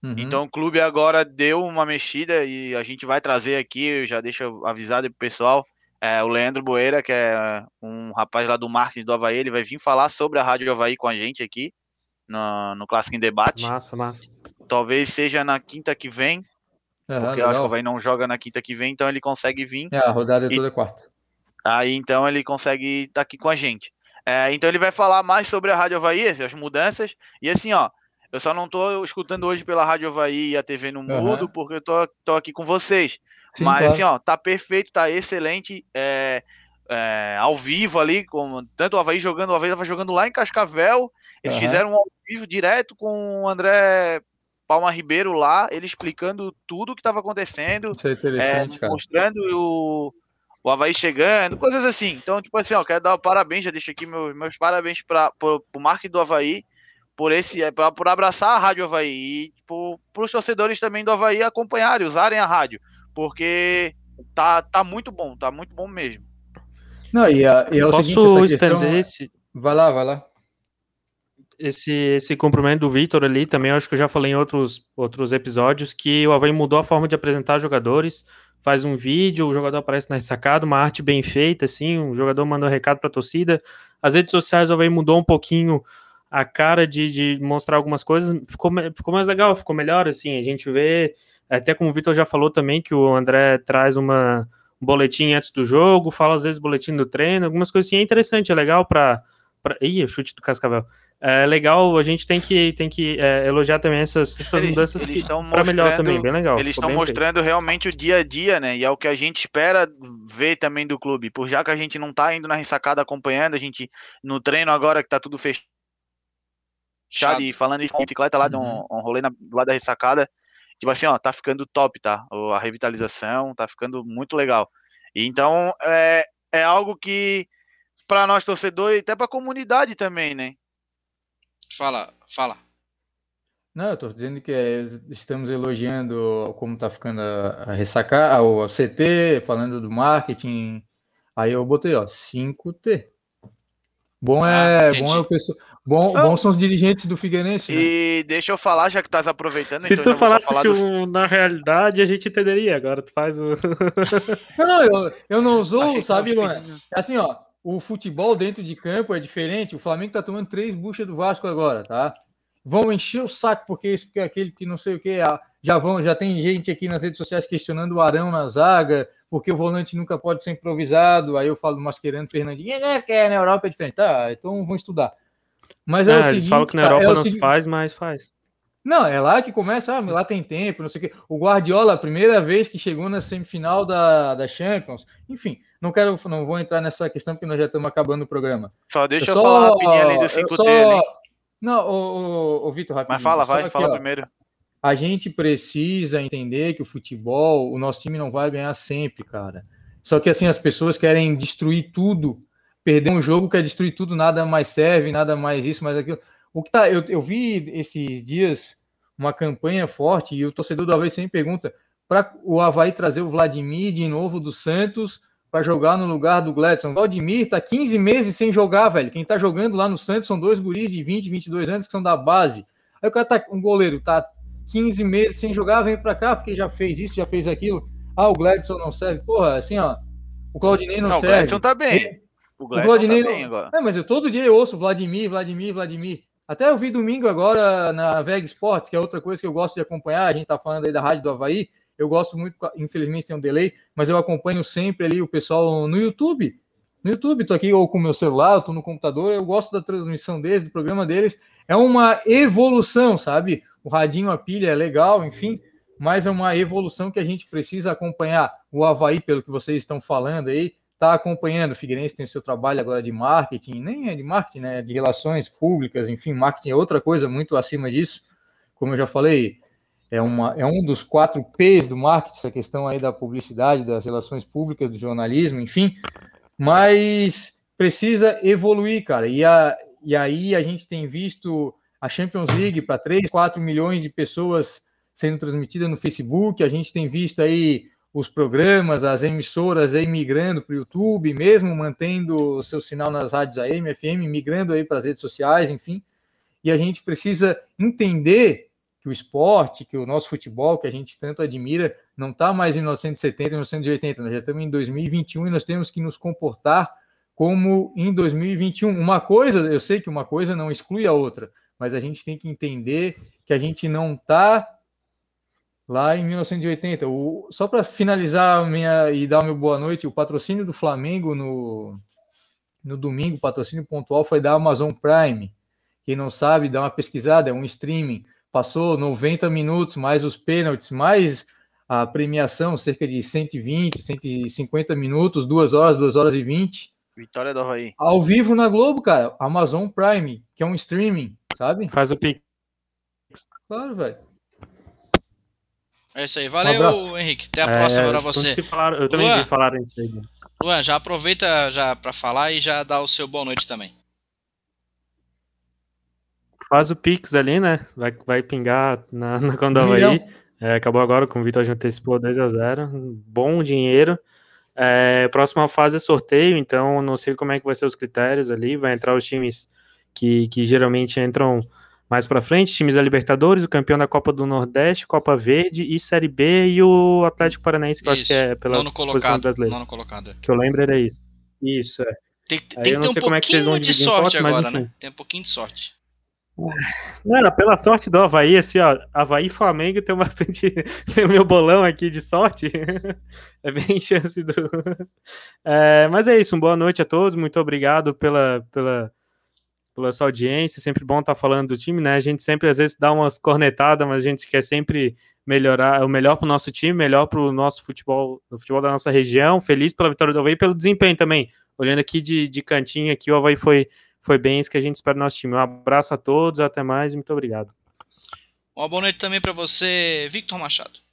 S1: Uhum. Então o clube agora deu uma mexida e a gente vai trazer aqui, já deixo avisado pro pessoal, é, o Leandro Boeira, que é um rapaz lá do marketing do Havaí, ele vai vir falar sobre a Rádio Havaí com a gente aqui no, no Clássico em Debate.
S4: Massa, massa.
S1: Talvez seja na quinta que vem, uhum, porque eu acho que o Havaí não joga na quinta que vem, então ele consegue vir.
S3: É, a rodada é toda quarta.
S1: Aí então ele consegue estar tá aqui com a gente. É, então ele vai falar mais sobre a Rádio Havaí, as mudanças, e assim, ó, eu só não tô escutando hoje pela Rádio Havaí e a TV no mudo, uhum. porque eu tô, tô aqui com vocês. Sim, Mas claro. assim, ó, tá perfeito, tá excelente. É, é, ao vivo ali, com, tanto o Havaí jogando, o Havaí tava jogando lá em Cascavel. Eles uhum. fizeram um ao vivo direto com o André Palma Ribeiro lá, ele explicando tudo o que estava acontecendo.
S3: Isso é interessante, é, cara.
S1: Mostrando o, o Havaí chegando, coisas assim. Então, tipo assim, ó, quero dar parabéns, já deixo aqui meus, meus parabéns para o marketing do Havaí por esse pra, por abraçar a Rádio Havaí e tipo, para os torcedores também do Havaí acompanharem, usarem a rádio porque tá, tá muito bom, tá muito bom mesmo.
S3: Não, e, a, e é o
S4: Posso
S3: seguinte,
S4: estender questão... esse.
S3: Vai lá, vai lá.
S4: Esse, esse cumprimento do Victor ali também, acho que eu já falei em outros, outros episódios, que o Havaí mudou a forma de apresentar jogadores, faz um vídeo, o jogador aparece na sacada, uma arte bem feita, assim, o jogador mandou um recado para a torcida. As redes sociais o Havaí mudou um pouquinho a cara de, de mostrar algumas coisas, ficou, ficou mais legal, ficou melhor, assim, a gente vê até como o Vitor já falou também, que o André traz uma, um boletim antes do jogo, fala às vezes boletim do treino, algumas coisas assim, é interessante, é legal para. Pra... Ih, o chute do Cascavel. é legal, a gente tem que, tem que é, elogiar também essas, essas
S1: Eles-
S4: mudanças
S1: eles
S4: que para melhor
S1: mostrando-
S4: também, bem legal.
S1: Eles estão
S4: bem feito.
S1: mostrando realmente o dia a dia, né? E é o que a gente espera ver também do clube. Por já que a gente não tá indo na ressacada acompanhando, a gente no treino agora que tá tudo fechado E falando isso com bicicleta lá de um, um rolê na, do lado da ressacada. Tipo assim, ó, tá ficando top, tá? A revitalização tá ficando muito legal. E então é, é algo que para nós torcedores e até para a comunidade também, né?
S2: Fala, fala.
S3: Não, eu tô dizendo que é, estamos elogiando como tá ficando a, a ressacar, o CT, falando do marketing. Aí eu botei, ó, 5T. Bom
S2: Ah,
S3: é,
S2: entendi.
S3: bom é o pessoal, bom,
S1: Não.
S3: bom são os dirigentes do Figueirense, né?
S1: E deixa eu falar, já que estás aproveitando.
S4: Se
S1: então
S4: tu falasse
S1: falar dos-
S4: um- na realidade, a gente entenderia. Agora tu faz o.
S3: Não, não, eu, eu não
S1: Achei
S3: sou,
S1: que
S3: sabe, Luan?
S1: despedindo.
S3: É Assim, ó, o futebol dentro de campo é diferente. O Flamengo tá tomando três buchas do Vasco agora, tá? Vão encher o saco porque isso, porque aquele, que não sei o que. Já vão, já tem gente aqui nas redes sociais questionando o Arão na zaga, porque o volante nunca pode ser improvisado. Aí eu falo masquerando Fernandinho, é, porque na Europa é diferente. Tá, então vão estudar. Mas é,
S4: É,
S3: o
S4: eles
S3: seguinte,
S4: falam que na Europa
S3: é o
S4: não se
S3: seguinte-
S4: faz, mas faz.
S3: não, é lá que começa, ah, lá tem tempo, não sei o quê. O Guardiola, a primeira vez que chegou na semifinal da, da Champions, enfim, não quero, não vou entrar nessa questão porque nós já estamos acabando o programa.
S1: Só deixa eu,
S3: só-
S1: falar rapidinho ali do
S3: eu
S1: 5T
S3: só-
S1: ali.
S3: Não, ô, ô, ô Vitor, rapidinho.
S1: Mas fala, vai,
S3: que,
S1: fala
S3: ó,
S1: primeiro.
S3: A gente precisa entender que o futebol, o nosso time não vai ganhar sempre, cara. Só que assim, as pessoas querem destruir tudo. Perder um jogo quer destruir tudo, nada mais serve, nada mais isso, mais aquilo. O que tá, eu, eu vi esses dias uma campanha forte e o torcedor do Havaí sempre pergunta para o Havaí trazer o Vladimir de novo do Santos para jogar no lugar do Gladson. O Vladimir tá 15 meses sem jogar, velho. Quem tá jogando lá no Santos são dois guris de 20, 22 anos que são da base. Aí o cara tá, um goleiro tá 15 meses sem jogar, vem para cá porque já fez isso, já fez aquilo. Ah, o Gladson não serve. Porra, assim, ó. O Claudinei não,
S1: Não, o
S3: serve.
S1: Gladson tá bem. O
S3: o
S1: Gladson
S3: Vladimir
S1: tá bem agora.
S3: É, mas eu todo dia eu ouço Vladimir, Vladimir, Vladimir. Até eu vi domingo agora na Veg Sports, que é outra coisa que eu gosto de acompanhar. A gente tá falando aí da rádio do Havaí. Eu gosto muito, infelizmente tem um delay, mas eu acompanho sempre ali o pessoal no YouTube. No YouTube, tô aqui ou com o meu celular, tô no computador, eu gosto da transmissão deles, do programa deles. É uma evolução, sabe? O radinho, a pilha é legal, enfim, mas é uma evolução que a gente precisa acompanhar. O Havaí, pelo que vocês estão falando aí, está acompanhando. O Figueirense tem o seu trabalho agora de marketing, nem é de marketing, né? De relações públicas, enfim, marketing é outra coisa muito acima disso. Como eu já falei, é, uma, é um dos quatro P's do marketing, essa questão aí da publicidade, das relações públicas, do jornalismo, enfim. Mas precisa evoluir, cara. E, a, e aí a gente tem visto a Champions League para 3, 4 milhões de pessoas sendo transmitida no Facebook, a gente tem visto aí os programas, as emissoras aí migrando para o YouTube, mesmo mantendo o seu sinal nas rádios AM, FM, migrando aí para as redes sociais, enfim. E a gente precisa entender que o esporte, que o nosso futebol, que a gente tanto admira, não está mais em 1970 e 1980, nós já estamos em 2021 e nós temos que nos comportar como em 2021. Uma coisa, eu sei que uma coisa não exclui a outra, mas a gente tem que entender que a gente não está lá em 1980. O, só para finalizar minha e dar o meu boa noite, o patrocínio do Flamengo no, no domingo, patrocínio pontual, foi da Amazon Prime. Quem não sabe, dá uma pesquisada, é um streaming. Passou 90 minutos, mais os pênaltis, mais a premiação, cerca de 120, 150 minutos, 2 horas, 2 horas e 20.
S1: Vitória do Havaí.
S3: Ao vivo na Globo, cara. Amazon Prime, que é um streaming, sabe?
S4: Faz o pique.
S3: Claro, velho.
S2: É isso aí. Valeu,
S3: abraço.
S2: Henrique. Até a próxima pra
S4: quando
S2: você.
S4: se falaram- eu também
S2: Luan.
S4: vi falar disso aí.
S2: Luan, já aproveita já para falar e já dá o seu boa noite também.
S4: Faz o Pix ali, né? Vai, vai pingar na, na
S3: Um
S4: Havaí.
S3: milhão.
S4: É, acabou agora com o Vitor já antecipou 2x0. Bom dinheiro. É, próxima fase é sorteio, então não sei como é que vai ser os critérios ali. Vai entrar os times que, que geralmente entram mais pra frente, times da Libertadores, o campeão da Copa do Nordeste, Copa Verde e Série B e o Atlético Paranaense, que eu acho que é pela
S2: nono
S4: posição
S2: colocado.
S4: brasileira.
S2: Nono colocado.
S4: Que eu lembro era isso. Isso, é.
S2: Tem,
S4: Aí
S2: tem
S4: eu não
S2: um
S4: como é que vocês vão
S2: pouquinho de sorte
S4: potes, mas
S2: agora,
S4: enfim.
S2: né? Tem um pouquinho de sorte.
S4: Não, pela sorte do Havaí, assim, ó, Havaí e Flamengo tem bastante. Tem o meu bolão aqui de sorte. é bem chance do. É, mas é isso, uma boa noite a todos, muito obrigado pela, pela, pela sua audiência. Sempre bom estar falando do time, né? A gente sempre às vezes dá umas cornetadas, mas a gente quer sempre melhorar, o melhor para o nosso time, melhor para o nosso futebol, o futebol da nossa região. Feliz pela vitória do Havaí e pelo desempenho também. Olhando aqui de, de cantinho, aqui o Havaí foi, foi bem isso que a gente espera do nosso time. Um abraço a todos, até mais e muito obrigado.
S2: Uma boa noite também para você, Victor Machado.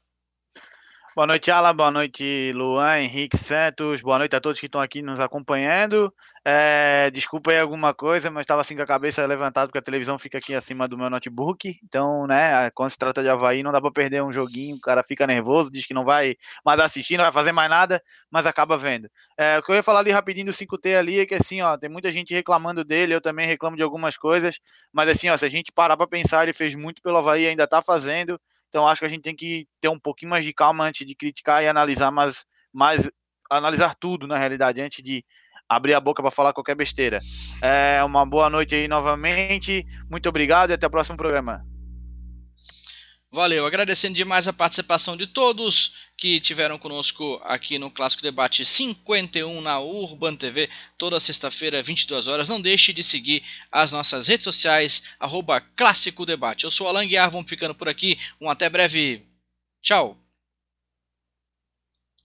S1: Boa noite, Alan. Boa noite, Luan, Henrique Santos. Boa noite a todos que estão aqui nos acompanhando. É, desculpa aí alguma coisa, mas estava assim com a cabeça levantada porque a televisão fica aqui acima do meu notebook. Então, né, quando se trata de Havaí, não dá para perder um joguinho. O cara fica nervoso, diz que não vai mais assistir, não vai fazer mais nada, mas acaba vendo. É, o que eu ia falar ali rapidinho do 5T ali é que assim, ó, tem muita gente reclamando dele, eu também reclamo de algumas coisas, mas assim, ó, se a gente parar para pensar, ele fez muito pelo Havaí, ainda está fazendo. Então acho que a gente tem que ter um pouquinho mais de calma antes de criticar e analisar mais, mais analisar tudo na realidade antes de abrir a boca para falar qualquer besteira. É, uma boa noite aí novamente. Muito obrigado e até o próximo programa.
S2: Valeu, agradecendo demais a participação de todos que tiveram conosco aqui no Clássico Debate 51 na Urban TV, toda sexta-feira, 22 horas. Não deixe de seguir as nossas redes sociais, arroba Clássico Debate. Eu sou Alan Guiar, vamos ficando por aqui. Um até breve. Tchau.